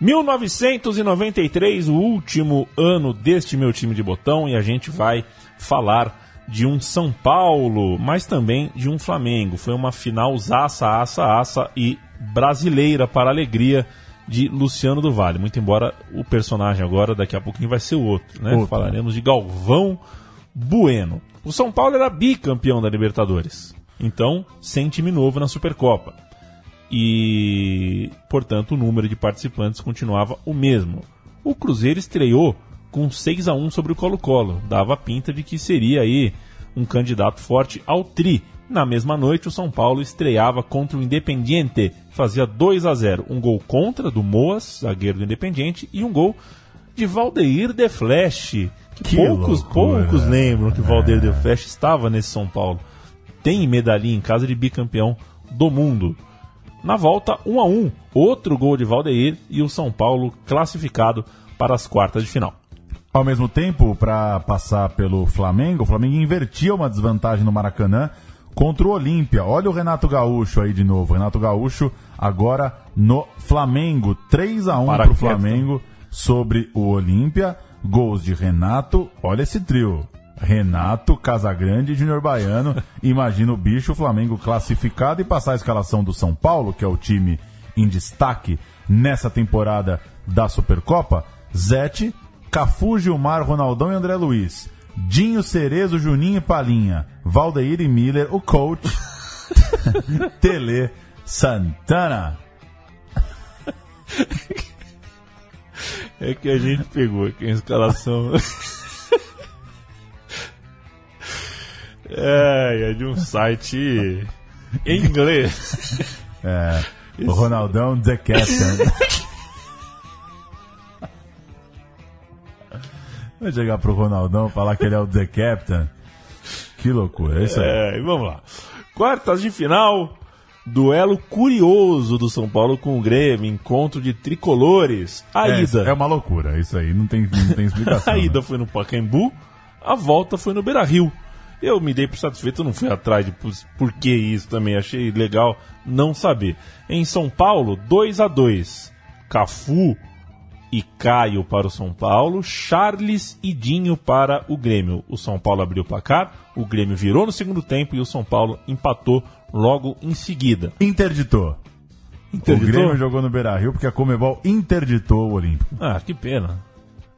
1993, o último ano deste meu time de botão, e a gente vai falar de um São Paulo, mas também de um Flamengo. Foi uma final zaça, aça, aça e brasileira para a alegria de Luciano do Vale. Muito embora o personagem agora, daqui a pouquinho, vai ser outro. Né? Outro. Falaremos de Galvão Bueno. O São Paulo era bicampeão da Libertadores. Então, sem time novo na Supercopa e, portanto, o número de participantes continuava o mesmo. O Cruzeiro estreou com 6 a 1 sobre o Colo-Colo. Dava pinta de que seria aí um candidato forte ao tri. Na mesma noite, o São Paulo estreava contra o Independiente, fazia 2 a 0, um gol contra do Moas, zagueiro do Independiente, e um gol de Valdeir de Flash, que, poucos, loucura. poucos lembram que Valdeir de Flash estava nesse São Paulo. Tem medalhinha em casa de bicampeão do mundo. Na volta, 1 a 1 outro gol de Valdeir e o São Paulo classificado para as quartas de final. Ao mesmo tempo, para passar pelo Flamengo, o Flamengo invertia uma desvantagem no Maracanã contra o Olímpia. Olha o Renato Gaúcho aí de novo. Renato Gaúcho agora no Flamengo. 3 a 1 para o. Flamengo sobre o Olímpia. Gols de Renato. Olha esse trio. Renato, Casagrande e Júnior Baiano. Imagina o bicho, o Flamengo classificado e passar a escalação do São Paulo, que é o time em destaque nessa temporada da Supercopa. Zete, Cafu, Gilmar, Ronaldão e André Luiz. Dinho Cerezo, Juninho e Palinha, Valdeir e Miller, o coach, Tele Santana. É que a gente pegou aqui a escalação. é, é de um site em inglês. É, o Ronaldão The Captain. Vai chegar pro Ronaldão falar que ele é o The Captain. Que loucura, é isso aí. É, vamos lá. Quartas de final, duelo curioso do São Paulo com o Grêmio, encontro de tricolores. A É, ida. é uma loucura, isso aí, não tem, não tem explicação. A né? ida foi no Pacaembu, a volta foi no Beira Rio. Eu me dei por satisfeito, não fui atrás de por, por que isso também, achei legal não saber. Em São Paulo, 2 a 2 Cafu e Caio para o São Paulo, Charles e Dinho para o Grêmio. O São Paulo abriu o placar, o Grêmio virou no segundo tempo e o São Paulo empatou logo em seguida. Interditou. Interditou? O Grêmio jogou no Beira Rio porque a Comebol interditou o Olímpico. Ah, que pena.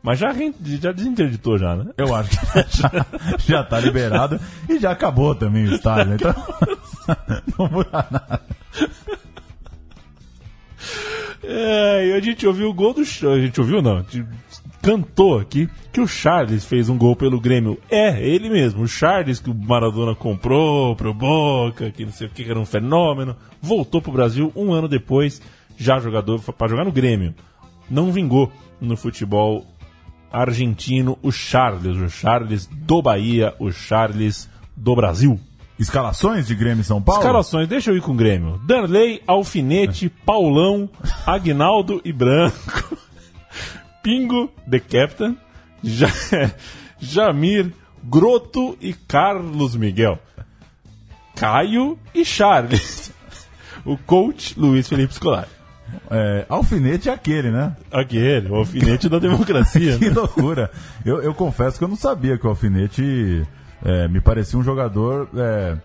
Mas já, já desinterditou já, né? Eu acho que já, já tá liberado e já acabou também o estádio. né? Então, não muda nada. É, e a gente ouviu o gol do. A gente ouviu, não. A gente cantou aqui que o Charles fez um gol pelo Grêmio. É, ele mesmo. O Charles que o Maradona comprou pro Boca, que não sei o que, que era um fenômeno. Voltou pro Brasil um ano depois, já jogador para jogar no Grêmio. Não vingou no futebol argentino o Charles. O Charles do Bahia, o Charles do Brasil. Escalações de Grêmio e São Paulo? Escalações, deixa eu ir com o Grêmio. Danley, Alfinete, Paulão, Agnaldo e Branco. Pingo, The Captain. Ja- Jamir, Groto e Carlos Miguel. Caio e Charles. O coach, Luiz Felipe Scolari. É, alfinete é aquele, né? Aquele, o alfinete da democracia. Que né? loucura. Eu, eu confesso que eu não sabia que o Alfinete é, me parecia um jogador. é,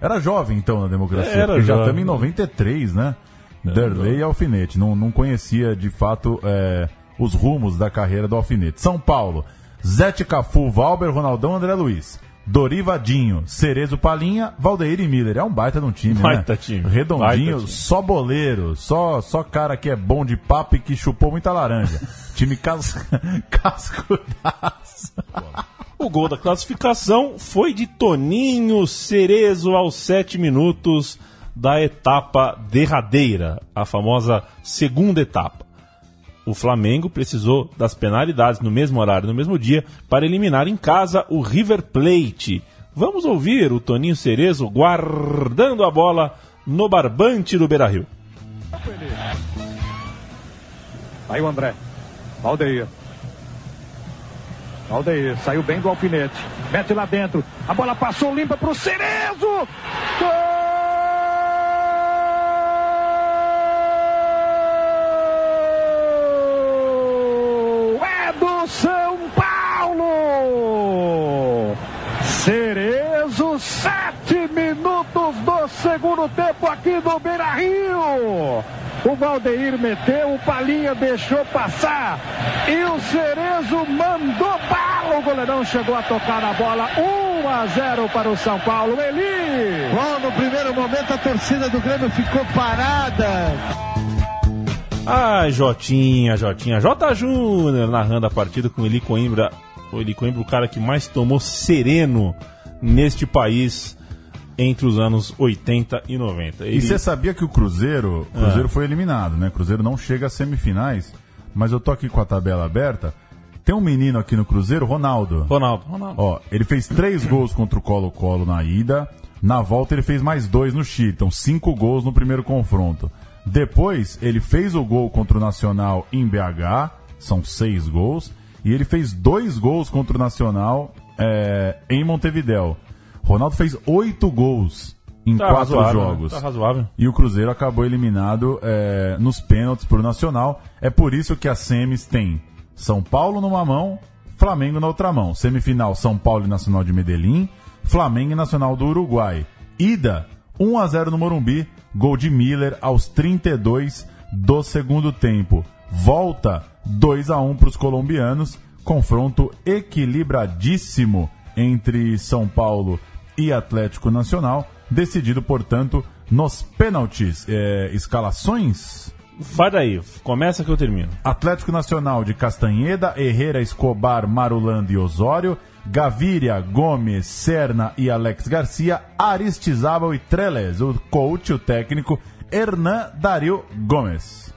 era jovem então na democracia. Era porque já jovem. estamos em 93, né? Derlei e Alfinete. Não, não conhecia de fato é, os rumos da carreira do Alfinete. São Paulo, Zete Cafu, Valber, Ronaldão, André Luiz. Dorivadinho, Cerezo Palinha, Valdeir e Miller. É um baita de um time, Baita né? time. Redondinho, Baita só boleiro, só, só cara que é bom de papo e que chupou muita laranja. time cas... cascudaço. O gol da classificação foi de Toninho Cerezo aos 7 minutos da etapa derradeira, a famosa segunda etapa. O Flamengo precisou das penalidades no mesmo horário, no mesmo dia, para eliminar em casa o River Plate. Vamos ouvir o Toninho Cerezo guardando a bola no barbante do Beira-Rio. Aí o André. Aldeir. Aldeir saiu bem do alfinete. Mete lá dentro. A bola passou limpa pro Cerezo. Gol! É São Paulo! Cerezo, sete minutos do segundo tempo aqui no Beira Rio. O Valdeir meteu, o Palinha deixou passar. E o Cerezo mandou bala. O goleirão chegou a tocar na bola. 1 a 0 para o São Paulo. Eli! Bom, no primeiro momento a torcida do Grêmio ficou parada. Ai, Jotinha, Jotinha. J. Júnior narrando a partida com o Eli Coimbra. O Eli Coimbra, o cara que mais tomou sereno neste país entre os anos 80 e 90. E Ele- você sabia que o Cruzeiro, o Cruzeiro foi eliminado, né? O Cruzeiro não chega às semifinais, mas eu tô aqui com a tabela aberta. Tem um menino aqui no Cruzeiro, Ronaldo. Ronaldo, Ronaldo. Ó, ele fez três gols contra o Colo-Colo na ida. Na volta ele fez mais dois no Chile. Então, cinco gols no primeiro confronto. Depois, ele fez o gol contra o Nacional em BH. São seis gols. E ele fez dois gols contra o Nacional é, em Montevidéu. Ronaldo fez oito gols em Tá quatro razoável, jogos. né? Tá razoável. E o Cruzeiro acabou eliminado é, nos pênaltis por Nacional. É por isso que as semis tem São Paulo numa mão, Flamengo na outra mão. Semifinal, São Paulo e Nacional de Medellín, Flamengo e Nacional do Uruguai. Ida, 1 a 0 no Morumbi, gol de Miller aos 32 do segundo tempo. Volta, 2 a 1 para os colombianos, confronto equilibradíssimo entre São Paulo e Atlético Nacional, decidido, portanto, nos pênaltis. É, escalações? Vai daí, começa que eu termino. Atlético Nacional de Castanheda, Herrera, Escobar, Marulanda e Osório, Gaviria, Gomes, Serna e Alex Garcia, Aristizábal e Treles, o coach, o técnico, Hernan Dario Gomes.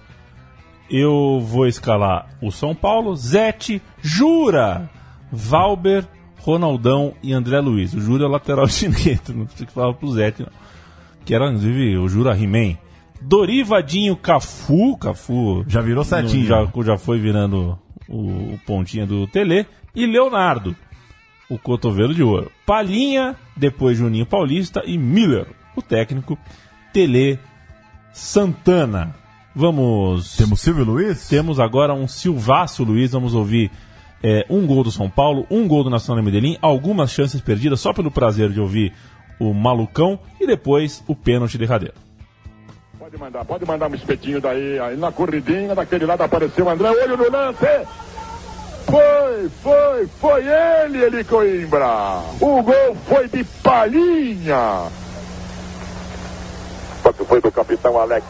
Eu vou escalar o São Paulo, Zete, Jura, Valber, Ronaldão e André Luiz. O Jura é o lateral direito, não precisa que falar pro não. Que era, inclusive, o Jura He-Man. Dorivadinho, Cafu, Cafu... Já virou setinho. Já, já foi virando o, o pontinha do Tele. E Leonardo, o cotovelo de ouro. Palhinha, depois Juninho Paulista e Miller, o técnico. Tele Santana. Vamos. Temos Silvio Luiz? Temos agora um Silvácio Luiz. Vamos ouvir é, um gol do São Paulo, um gol do Nacional de Medellín, algumas chances perdidas só pelo prazer de ouvir o malucão e depois o pênalti derradeiro. Pode mandar, pode mandar um espetinho daí. Aí na corridinha, daquele lado apareceu o André. Olho no lance. Foi, foi, foi ele, ele Coimbra. O gol foi de palhinha. Quanto foi do capitão Alex.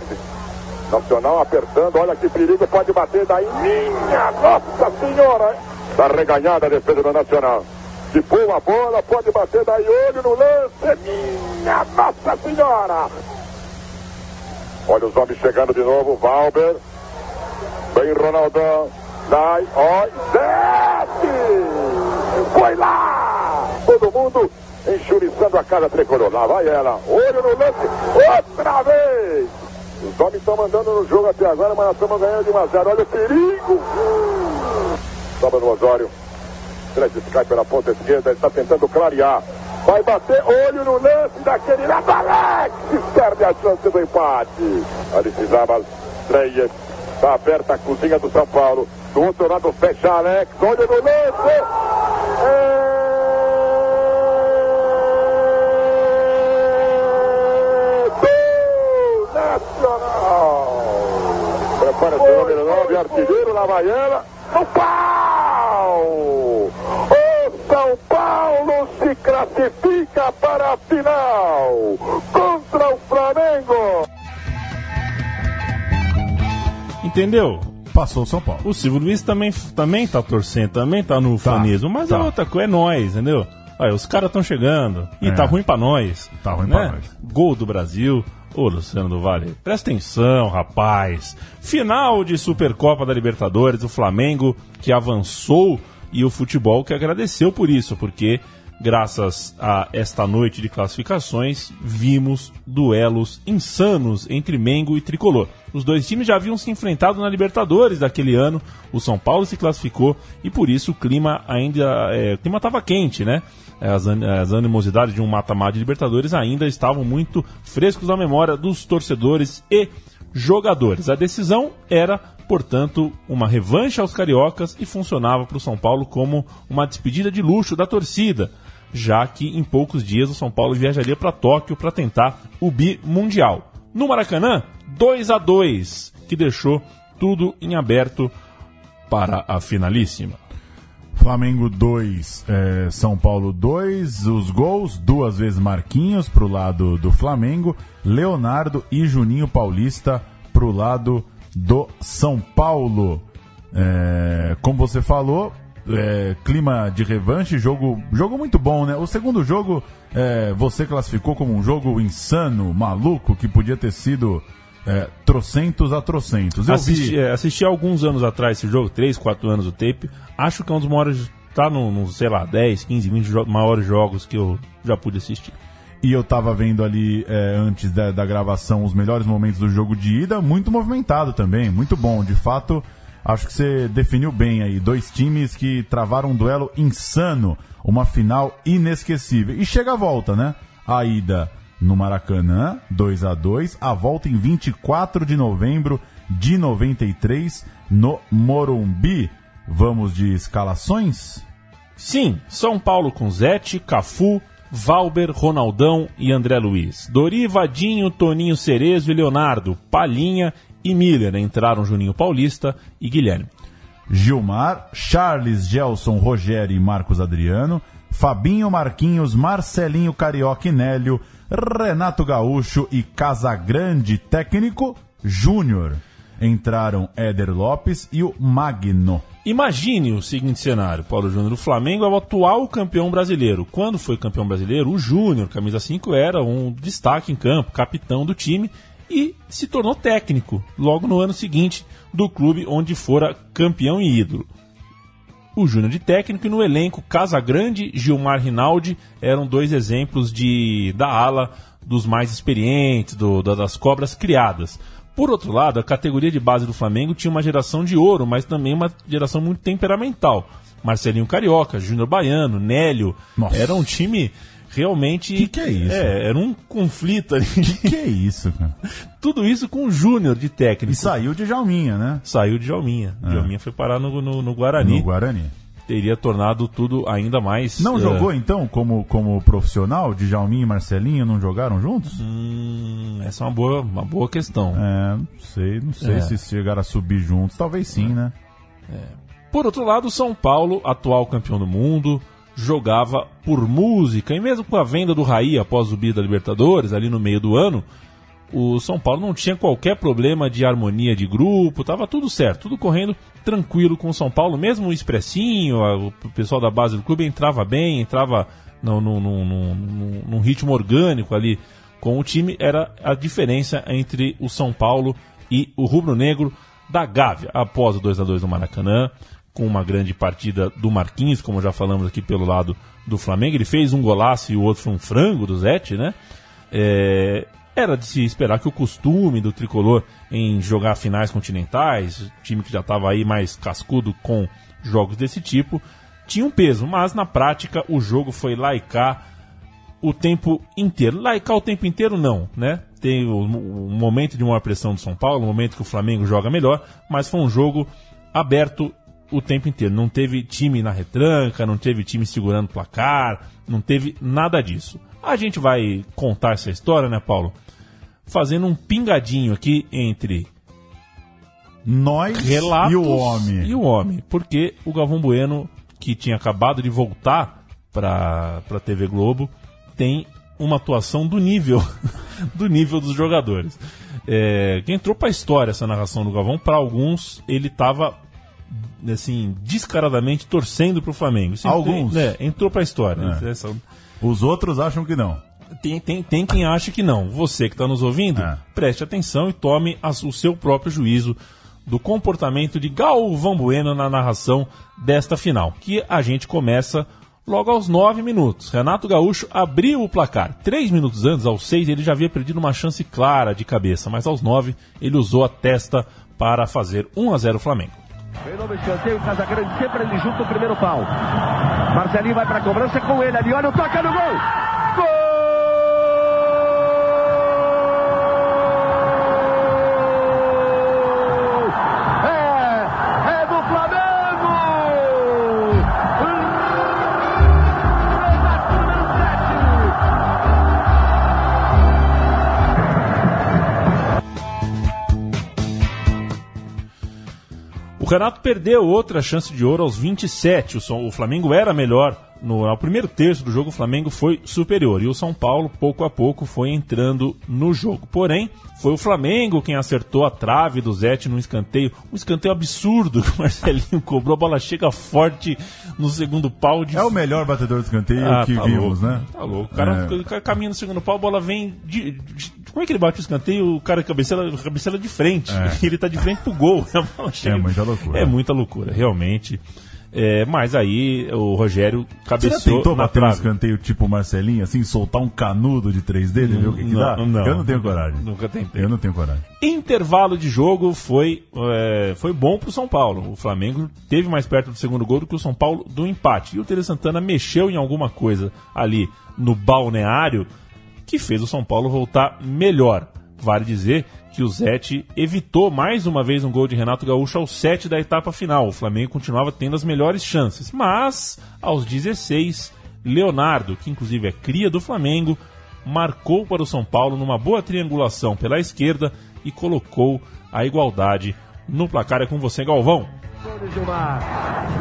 Nacional apertando, olha que perigo, pode bater daí. Minha Nossa Senhora! Tá reganhada a defesa do Nacional. Se boa bola, pode bater daí, olho no lance. Minha Nossa Senhora! Olha os homens chegando de novo, Valber. Vem Ronaldão. Vai, ó, desce! Foi lá! Todo mundo enxuriçando a casa tricolor. Lá vai ela. Olho no lance. Outra vez! Os homens estão mandando no jogo até agora, mas nós estamos ganhando de 1 a 0. Olha o perigo! Sobra no Osório. Fred cai pela ponta esquerda, ele está tentando clarear. Vai bater, olho no lance daquele lado. Alex perde a chance do empate. Ali precisava Treyes. Está aberta a cozinha do São Paulo. Do outro lado fecha Alex. Olho no lance. É... do Nacional. Prepara-se o número 9, artilheiro, vai ela. No pau! O São Paulo se classifica para a final contra o Flamengo. Entendeu? Passou o São Paulo. O Silvio Luiz também, também tá torcendo, também tá no Tá, fanismo, mas tá. é outra coisa, é nós, entendeu? Olha, os caras estão chegando e É. tá ruim pra nós. Tá ruim né? pra nós. Gol do Brasil. Ô, Luciano do Vale, presta atenção, rapaz. Final de Supercopa da Libertadores, o Flamengo que avançou e o futebol que agradeceu por isso, porque graças a esta noite de classificações, vimos duelos insanos entre Mengo e Tricolor. Os dois times já haviam se enfrentado na Libertadores daquele ano, o São Paulo se classificou e por isso o clima ainda. é, o clima estava quente, né? As, an- as animosidades de um mata-mata de Libertadores ainda estavam muito frescos na memória dos torcedores e jogadores. A decisão era, portanto, uma revanche aos cariocas e funcionava para o São Paulo como uma despedida de luxo da torcida, já que em poucos dias o São Paulo viajaria para Tóquio para tentar o bi mundial. No Maracanã, 2 a 2 que deixou tudo em aberto para a finalíssima. Flamengo 2, é, São Paulo 2. Os gols, duas vezes Marquinhos pro lado do Flamengo, Leonardo e Juninho Paulista pro lado do São Paulo. É, como você falou, é, clima de revanche, jogo, jogo muito bom, né? O segundo jogo é, você classificou como um jogo insano, maluco, que podia ter sido é, trocentos a trocentos. Eu Assisti, vi... é, assisti alguns anos atrás esse jogo, 3, 4 anos o tape. Acho que é um dos maiores. Tá no, no, sei lá, 10, 15, 20 jo maiores jogos que eu já pude assistir. E eu tava vendo ali, é, antes da, da gravação, os melhores momentos do jogo de ida, muito movimentado também, muito bom. De fato, acho que você definiu bem aí. Dois times que travaram um duelo insano, uma final inesquecível. E chega a volta, né? A ida no Maracanã, 2 a 2 a volta em 24 de novembro de 93, no Morumbi. Vamos de escalações? Sim, São Paulo com Zete, Cafu, Valber, Ronaldão e André Luiz. Dori, Vadinho, Toninho Cerezo e Leonardo, Palhinha e Miller. Entraram Juninho Paulista e Guilherme. Gilmar, Charles, Gelson, Rogério e Marcos Adriano, Fabinho, Marquinhos, Marcelinho, Carioca e Nélio, Renato Gaúcho e Casagrande, técnico Júnior. Entraram Éder Lopes e o Magno. Imagine o seguinte cenário, Paulo Júnior. O Flamengo é o atual campeão brasileiro. Quando foi campeão brasileiro, o Júnior, camisa 5, era um destaque em campo, capitão do time e se tornou técnico logo no ano seguinte do clube onde fora campeão e ídolo. O Júnior de técnico e no elenco Casagrande, Gilmar Rinaldi eram dois exemplos de da ala dos mais experientes, do, da- das cobras criadas. Por outro lado, a categoria de base do Flamengo tinha uma geração de ouro, mas também uma geração muito temperamental. Marcelinho Carioca, Júnior Baiano, Nélio. Nossa. Era um time realmente. Que que é isso? É, era um conflito ali. Que é isso, cara? Tudo isso com o Júnior de técnico. E saiu de Jalminha, né? Saiu de Jalminha. Jalminha foi parar no, no, no Guarani. No Guarani. Teria tornado tudo ainda mais. Não eh, jogou então como, como profissional? De Jalminha e Marcelinho não jogaram juntos? Hum, essa é uma boa, uma boa questão. É, não sei, não sei É. se chegaram a subir juntos. Talvez sim, né? Por outro lado, São Paulo, atual campeão do mundo, jogava por música, e mesmo com a venda do Raí após o bi da Libertadores, ali no meio do ano, o São Paulo não tinha qualquer problema de harmonia de grupo, tava tudo certo, tudo correndo tranquilo com o São Paulo, mesmo o expressinho, o pessoal da base do clube entrava bem, entrava no, no, no, no- num ritmo orgânico ali com o time, era a diferença entre o São Paulo e o Rubro Negro da Gávea, após o 2 a 2 no Maracanã, com uma grande partida do Marquinhos, como já falamos aqui pelo lado do Flamengo, ele fez um golaço e o outro foi um frango do Zete, né? É, era de se esperar que o costume do tricolor em jogar finais continentais, time que já estava aí mais cascudo com jogos desse tipo, tinha um peso, mas na prática o jogo foi lá e cá o tempo inteiro. Lá e cá o tempo inteiro não, né? Tem o, o momento de maior pressão do São Paulo, o momento que o Flamengo joga melhor, mas foi um jogo aberto o tempo inteiro. Não teve time na retranca, não teve time segurando o placar, não teve nada disso. A gente vai contar essa história, né, Paulo? Fazendo um pingadinho aqui entre Nós relatos e o homem. E o homem. Porque o Galvão Bueno, que tinha acabado de voltar para a TV Globo, tem uma atuação do nível do nível dos jogadores. É, que entrou para a história essa narração do Galvão, para alguns ele estava assim descaradamente torcendo para o Flamengo. Isso Alguns. é, entrou para a história. É. Essa- Os outros acham que não. tem, tem, tem quem acha que não. Você que está nos ouvindo, É. preste atenção e tome a- o seu próprio juízo do comportamento de Galvão Bueno na narração desta final, que a gente começa logo aos nove minutos. Renato Gaúcho abriu o placar. Três minutos antes, aos seis, ele já havia perdido uma chance clara de cabeça, mas aos nove ele usou a testa para fazer 1 a 0 Flamengo. Vem novo escanteio, Casagrande sempre ele junto o primeiro pau. Marcelinho vai pra cobrança com ele ali, olha o toca no gol! Gol! Renato perdeu outra chance de ouro aos 27. O, Flamengo era melhor. No, primeiro terço do jogo, o Flamengo foi superior. E o São Paulo, pouco a pouco, foi entrando no jogo. Porém, foi o Flamengo quem acertou a trave do Zete no escanteio. Um escanteio absurdo que o Marcelinho cobrou. A bola chega forte no segundo pau. De... É o melhor batedor de escanteio Ah, que tá vimos, louco, né? Tá louco. O cara, É. caminha no segundo pau, a bola vem. De, de- como é que ele bate o escanteio? O cara cabeceira, cabeceira de frente. É. Ele tá de frente pro gol. Chega- É muita loucura. É muita loucura, realmente. É, mas aí o Rogério Você já cabeceou tentou bater um escanteio tipo Marcelinho, assim, soltar um canudo de três dedos e ver o que, que dá? Não, não. Eu não tenho coragem. Nunca tentei. Eu não tenho coragem. Intervalo de jogo foi, é, foi bom pro São Paulo. O Flamengo teve mais perto do segundo gol do que o São Paulo do empate. E o Tere Santana mexeu em alguma coisa ali no balneário que fez o São Paulo voltar melhor. Vale dizer que o Zete evitou mais uma vez um gol de Renato Gaúcho aos 7 da etapa final. O Flamengo continuava tendo as melhores chances. Mas, aos 16, Leonardo, que inclusive é cria do Flamengo, marcou para o São Paulo numa boa triangulação pela esquerda e colocou a igualdade no placar. É com você, Galvão.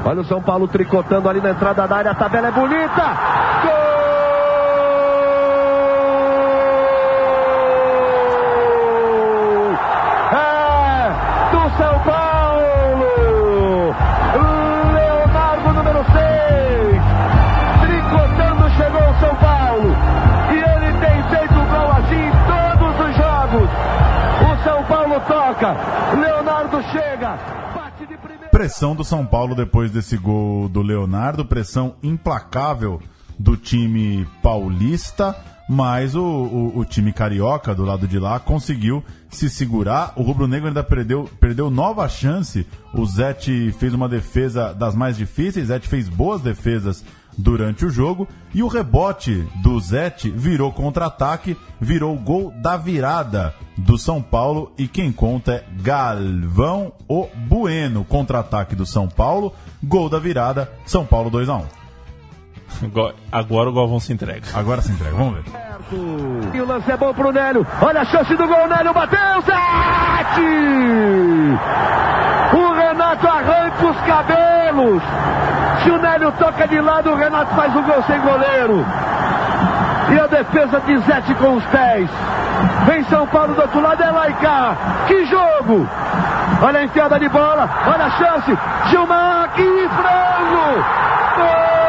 Olha o São Paulo tricotando ali na entrada da área, a tabela é bonita. Gol! Toca. Leonardo chega. Bate de primeira. Pressão do São Paulo depois desse gol do Leonardo, pressão implacável do time paulista, mas o, o, o time carioca do lado de lá conseguiu se segurar. O Rubro Negro ainda perdeu, perdeu nova chance. O Zete fez uma defesa das mais difíceis, Zete fez boas defesas durante o jogo e o rebote do Zete virou contra-ataque, virou gol da virada do São Paulo e quem conta é Galvão o Bueno, contra-ataque do São Paulo, gol da virada, São Paulo 2 a 1. Go- Agora o Galvão se entrega. Agora se entrega, vamos ver. E o lance é bom pro Nélio. Olha a chance do gol. Nélio bateu. Sete! O Renato arranca os cabelos. Se o Nélio toca de lado, o Renato faz o gol sem goleiro. E a defesa de Zete com os pés. Vem São Paulo do outro lado, é lá e cá. Que jogo! Olha a enfiada de bola, olha a chance. Gilmar, que frango! Gol!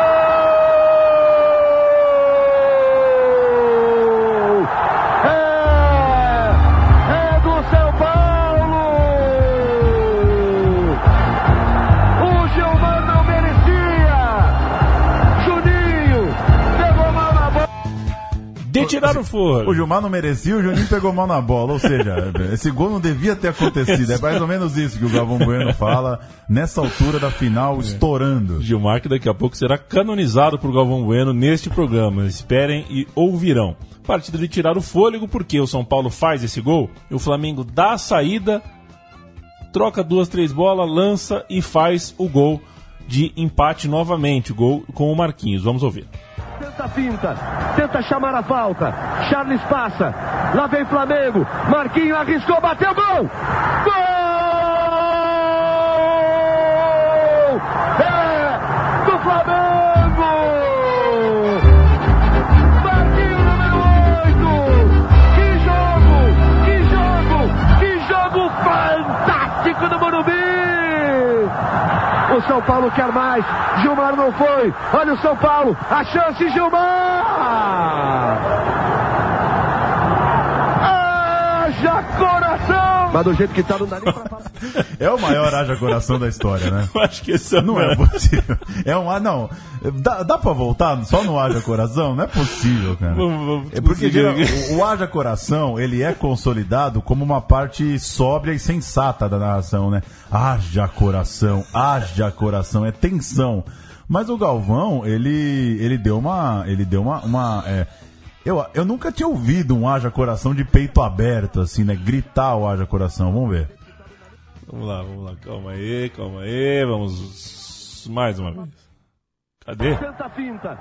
De tirar o forno. O Gilmar não merecia, o Juninho pegou mal na bola. Ou seja, esse gol não devia ter acontecido. É mais ou menos isso que o Galvão Bueno fala nessa altura da final, estourando. Gilmar que daqui a pouco será canonizado por Galvão Bueno neste programa. Esperem e ouvirão. Partida de tirar o fôlego, porque o São Paulo faz esse gol, e o Flamengo dá a saída, troca duas, três bolas, lança e faz o gol de empate novamente, gol com o Marquinhos. Vamos ouvir. Tenta a finta, tenta chamar a falta. Charles passa. Lá vem Flamengo. Marquinho arriscou, bateu gol! Gol! O São Paulo quer mais. Gilmar não foi. Olha o São Paulo. A chance, Gilmar! Mas do jeito que tá, não dá nem pra. É o maior haja coração da história, né? Eu acho que esse é Não é possível. É um. Ah, não. Dá, dá pra voltar só no haja coração? Não é possível, cara. Vamos- vamos É porque geral- o, o haja coração, ele é consolidado como uma parte sóbria e sensata da narração, né? Haja coração, haja coração, é tensão. Mas o Galvão, ele, ele deu uma. Ele deu uma. uma é, eu, eu nunca tinha ouvido um haja coração de peito aberto, assim, né? Gritar o haja coração. Vamos ver. Vamos lá, vamos lá. Calma aí, calma aí. Vamos mais uma vez. Cadê? Finta.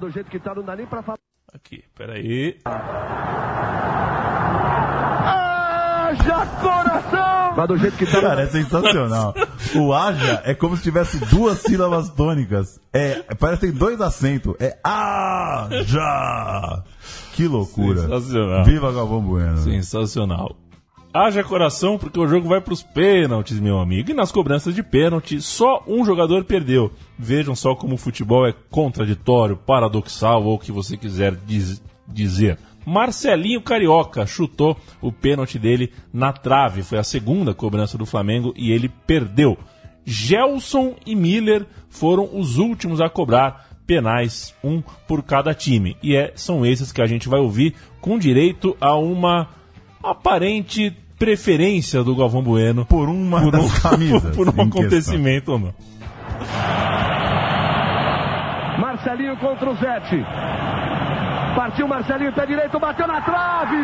Do jeito que tá, não dá nem pra falar. Aqui, peraí. Haja coração! Mas do jeito que tá, Cara, é sensacional. O haja é como se tivesse duas sílabas tônicas. É, parece que tem dois acentos. É haja. Que loucura. Sensacional. Viva Galvão Bueno. Sensacional. Haja coração, porque o jogo vai para os pênaltis, meu amigo. E nas cobranças de pênalti, só um jogador perdeu. Vejam só como o futebol é contraditório, paradoxal ou o que você quiser diz- dizer. Marcelinho Carioca chutou o pênalti dele na trave. Foi a segunda cobrança do Flamengo e ele perdeu. Gelson e Miller foram os últimos a cobrar penais, um por cada time. E é, são esses que a gente vai ouvir com direito a uma aparente preferência do Galvão Bueno Por uma por um, das camisas. por um acontecimento ou não. Marcelinho contra o Zete. Partiu Marcelinho, pé direito, bateu na trave!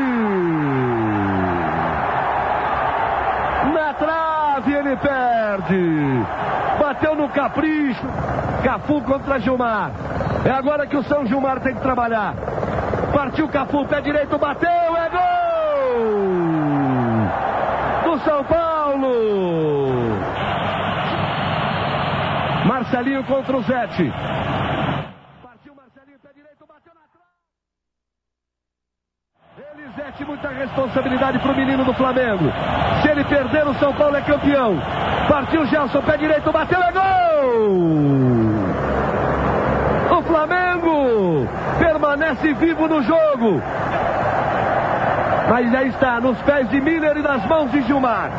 Na trave ele perde! Bateu no capricho. Cafu contra Gilmar. É agora que o São Gilmar tem que trabalhar. Partiu Cafu, pé direito, bateu, é gol! Do São Paulo! Marcelinho contra o Zete. Partiu Marcelinho, pé direito, bateu na Elisete, muita responsabilidade pro menino do Flamengo. Se ele perder, o São Paulo é campeão. Partiu Gelson, pé direito, bateu, é gol! O Flamengo permanece vivo no jogo. Mas já está nos pés de Miller e nas mãos de Gilmar.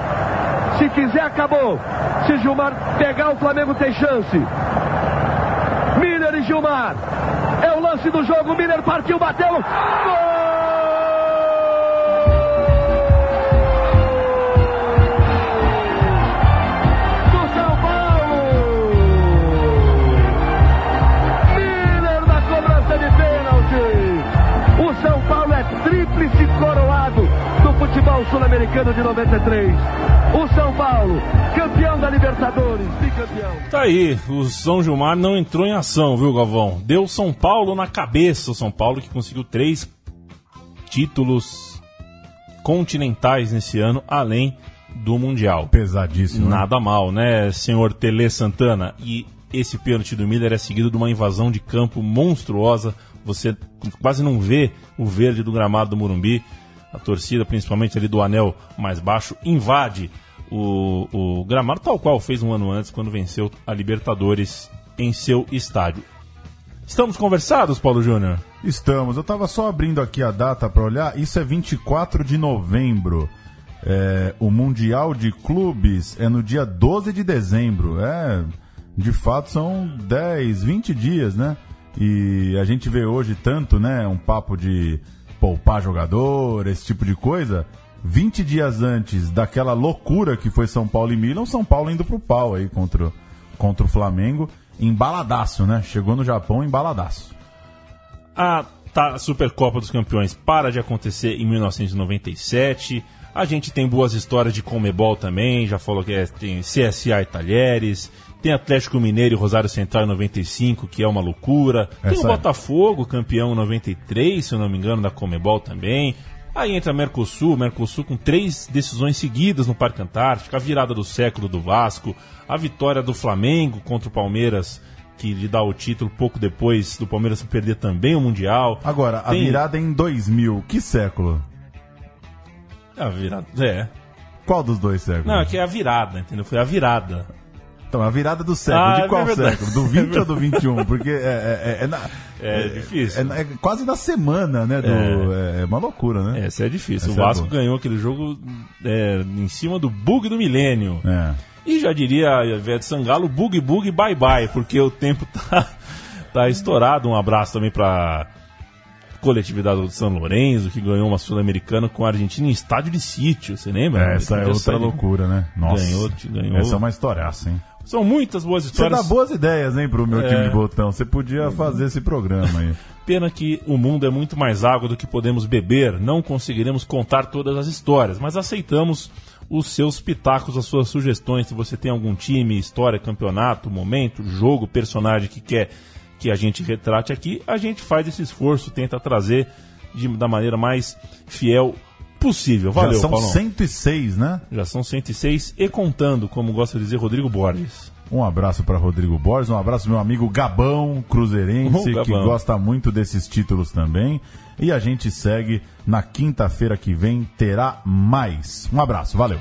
Se quiser, acabou. Se Gilmar pegar, o Flamengo tem chance. Miller e Gilmar. É o lance do jogo. Miller partiu, bateu. Gol! Futebol sul-americano de 93. O São Paulo, campeão da Libertadores, bicampeão. Tá aí, o São Gilmar não entrou em ação, viu, Galvão? Deu São Paulo na cabeça, o São Paulo que conseguiu três títulos continentais nesse ano, além do Mundial. Pesadíssimo. né? Nada mal, né, senhor Tele Santana? E esse pênalti do Miller é seguido de uma invasão de campo monstruosa. Você quase não vê o verde do gramado do Morumbi. A torcida, principalmente ali do anel mais baixo, invade o, o gramado, tal qual fez um ano antes, quando venceu a Libertadores em seu estádio. Estamos conversados, Paulo Júnior? Estamos. Eu tava só abrindo aqui a data para olhar. Isso é 24 de novembro. É, o Mundial de Clubes é no dia 12 de dezembro. É, de fato são 10, 20 dias, né? E a gente vê hoje tanto, né, um papo de poupar jogador, esse tipo de coisa. 20 dias antes daquela loucura que foi São Paulo e Milan, São Paulo indo pro pau aí contra, contra o Flamengo. Embaladaço, né? Chegou no Japão embaladaço. A tá, Supercopa dos Campeões para de acontecer em 1997. A gente tem boas histórias de Comebol também, já falou que é, tem CSA e Talheres, tem Atlético Mineiro e Rosário Central em 95, que é uma loucura. Tem Essa o é. Botafogo, campeão em 93, se eu não me engano, da Comebol também. Aí entra Mercosul, Mercosul com três decisões seguidas no Parque Antártico, a virada do século do Vasco, a vitória do Flamengo contra o Palmeiras, que lhe dá o título pouco depois do Palmeiras perder também o Mundial. Agora, a Tem- virada em 2000, que século? A virada. É. Qual dos dois séculos? Não, é que é a virada, entendeu? Foi a virada. Então, a virada do século. Ah, de qual é século? Do 20 ou do 21? Porque é, é, é, é na- É, difícil. é- é quase na semana, né? Do, é. é uma loucura, né? Essa é difícil. Essa o é Vasco ganhou aquele jogo é, em cima do bug do milênio. É. E já diria a Ivete Sangalo, bug bug bye bye, porque o tempo tá, tá estourado. Um abraço também pra coletividade do São Lourenço, que ganhou uma Sul-Americana com a Argentina em estádio de sítio, você lembra? É, essa é outra loucura, né? Nossa. Ganhou, ganhou. Essa é uma historiaça, hein? São muitas boas Você histórias. dá boas ideias, hein, pro meu É. time de botão. Você podia fazer esse programa aí. Pena que o mundo é muito mais água do que podemos beber. Não conseguiremos contar todas as histórias, mas aceitamos os seus pitacos, as suas sugestões. Se você tem algum time, história, campeonato, momento, jogo, personagem que quer que a gente retrate aqui, a gente faz esse esforço, tenta trazer de- da maneira mais fiel possível. Valeu, Já são Paulão. 106, né? Já são 106 e contando, como gosta de dizer Rodrigo Borges. Um abraço para Rodrigo Borges, um abraço meu amigo Gabão, cruzeirense, Gabão. que gosta muito desses títulos também. E a gente segue na quinta-feira que vem, terá mais. Um abraço, valeu.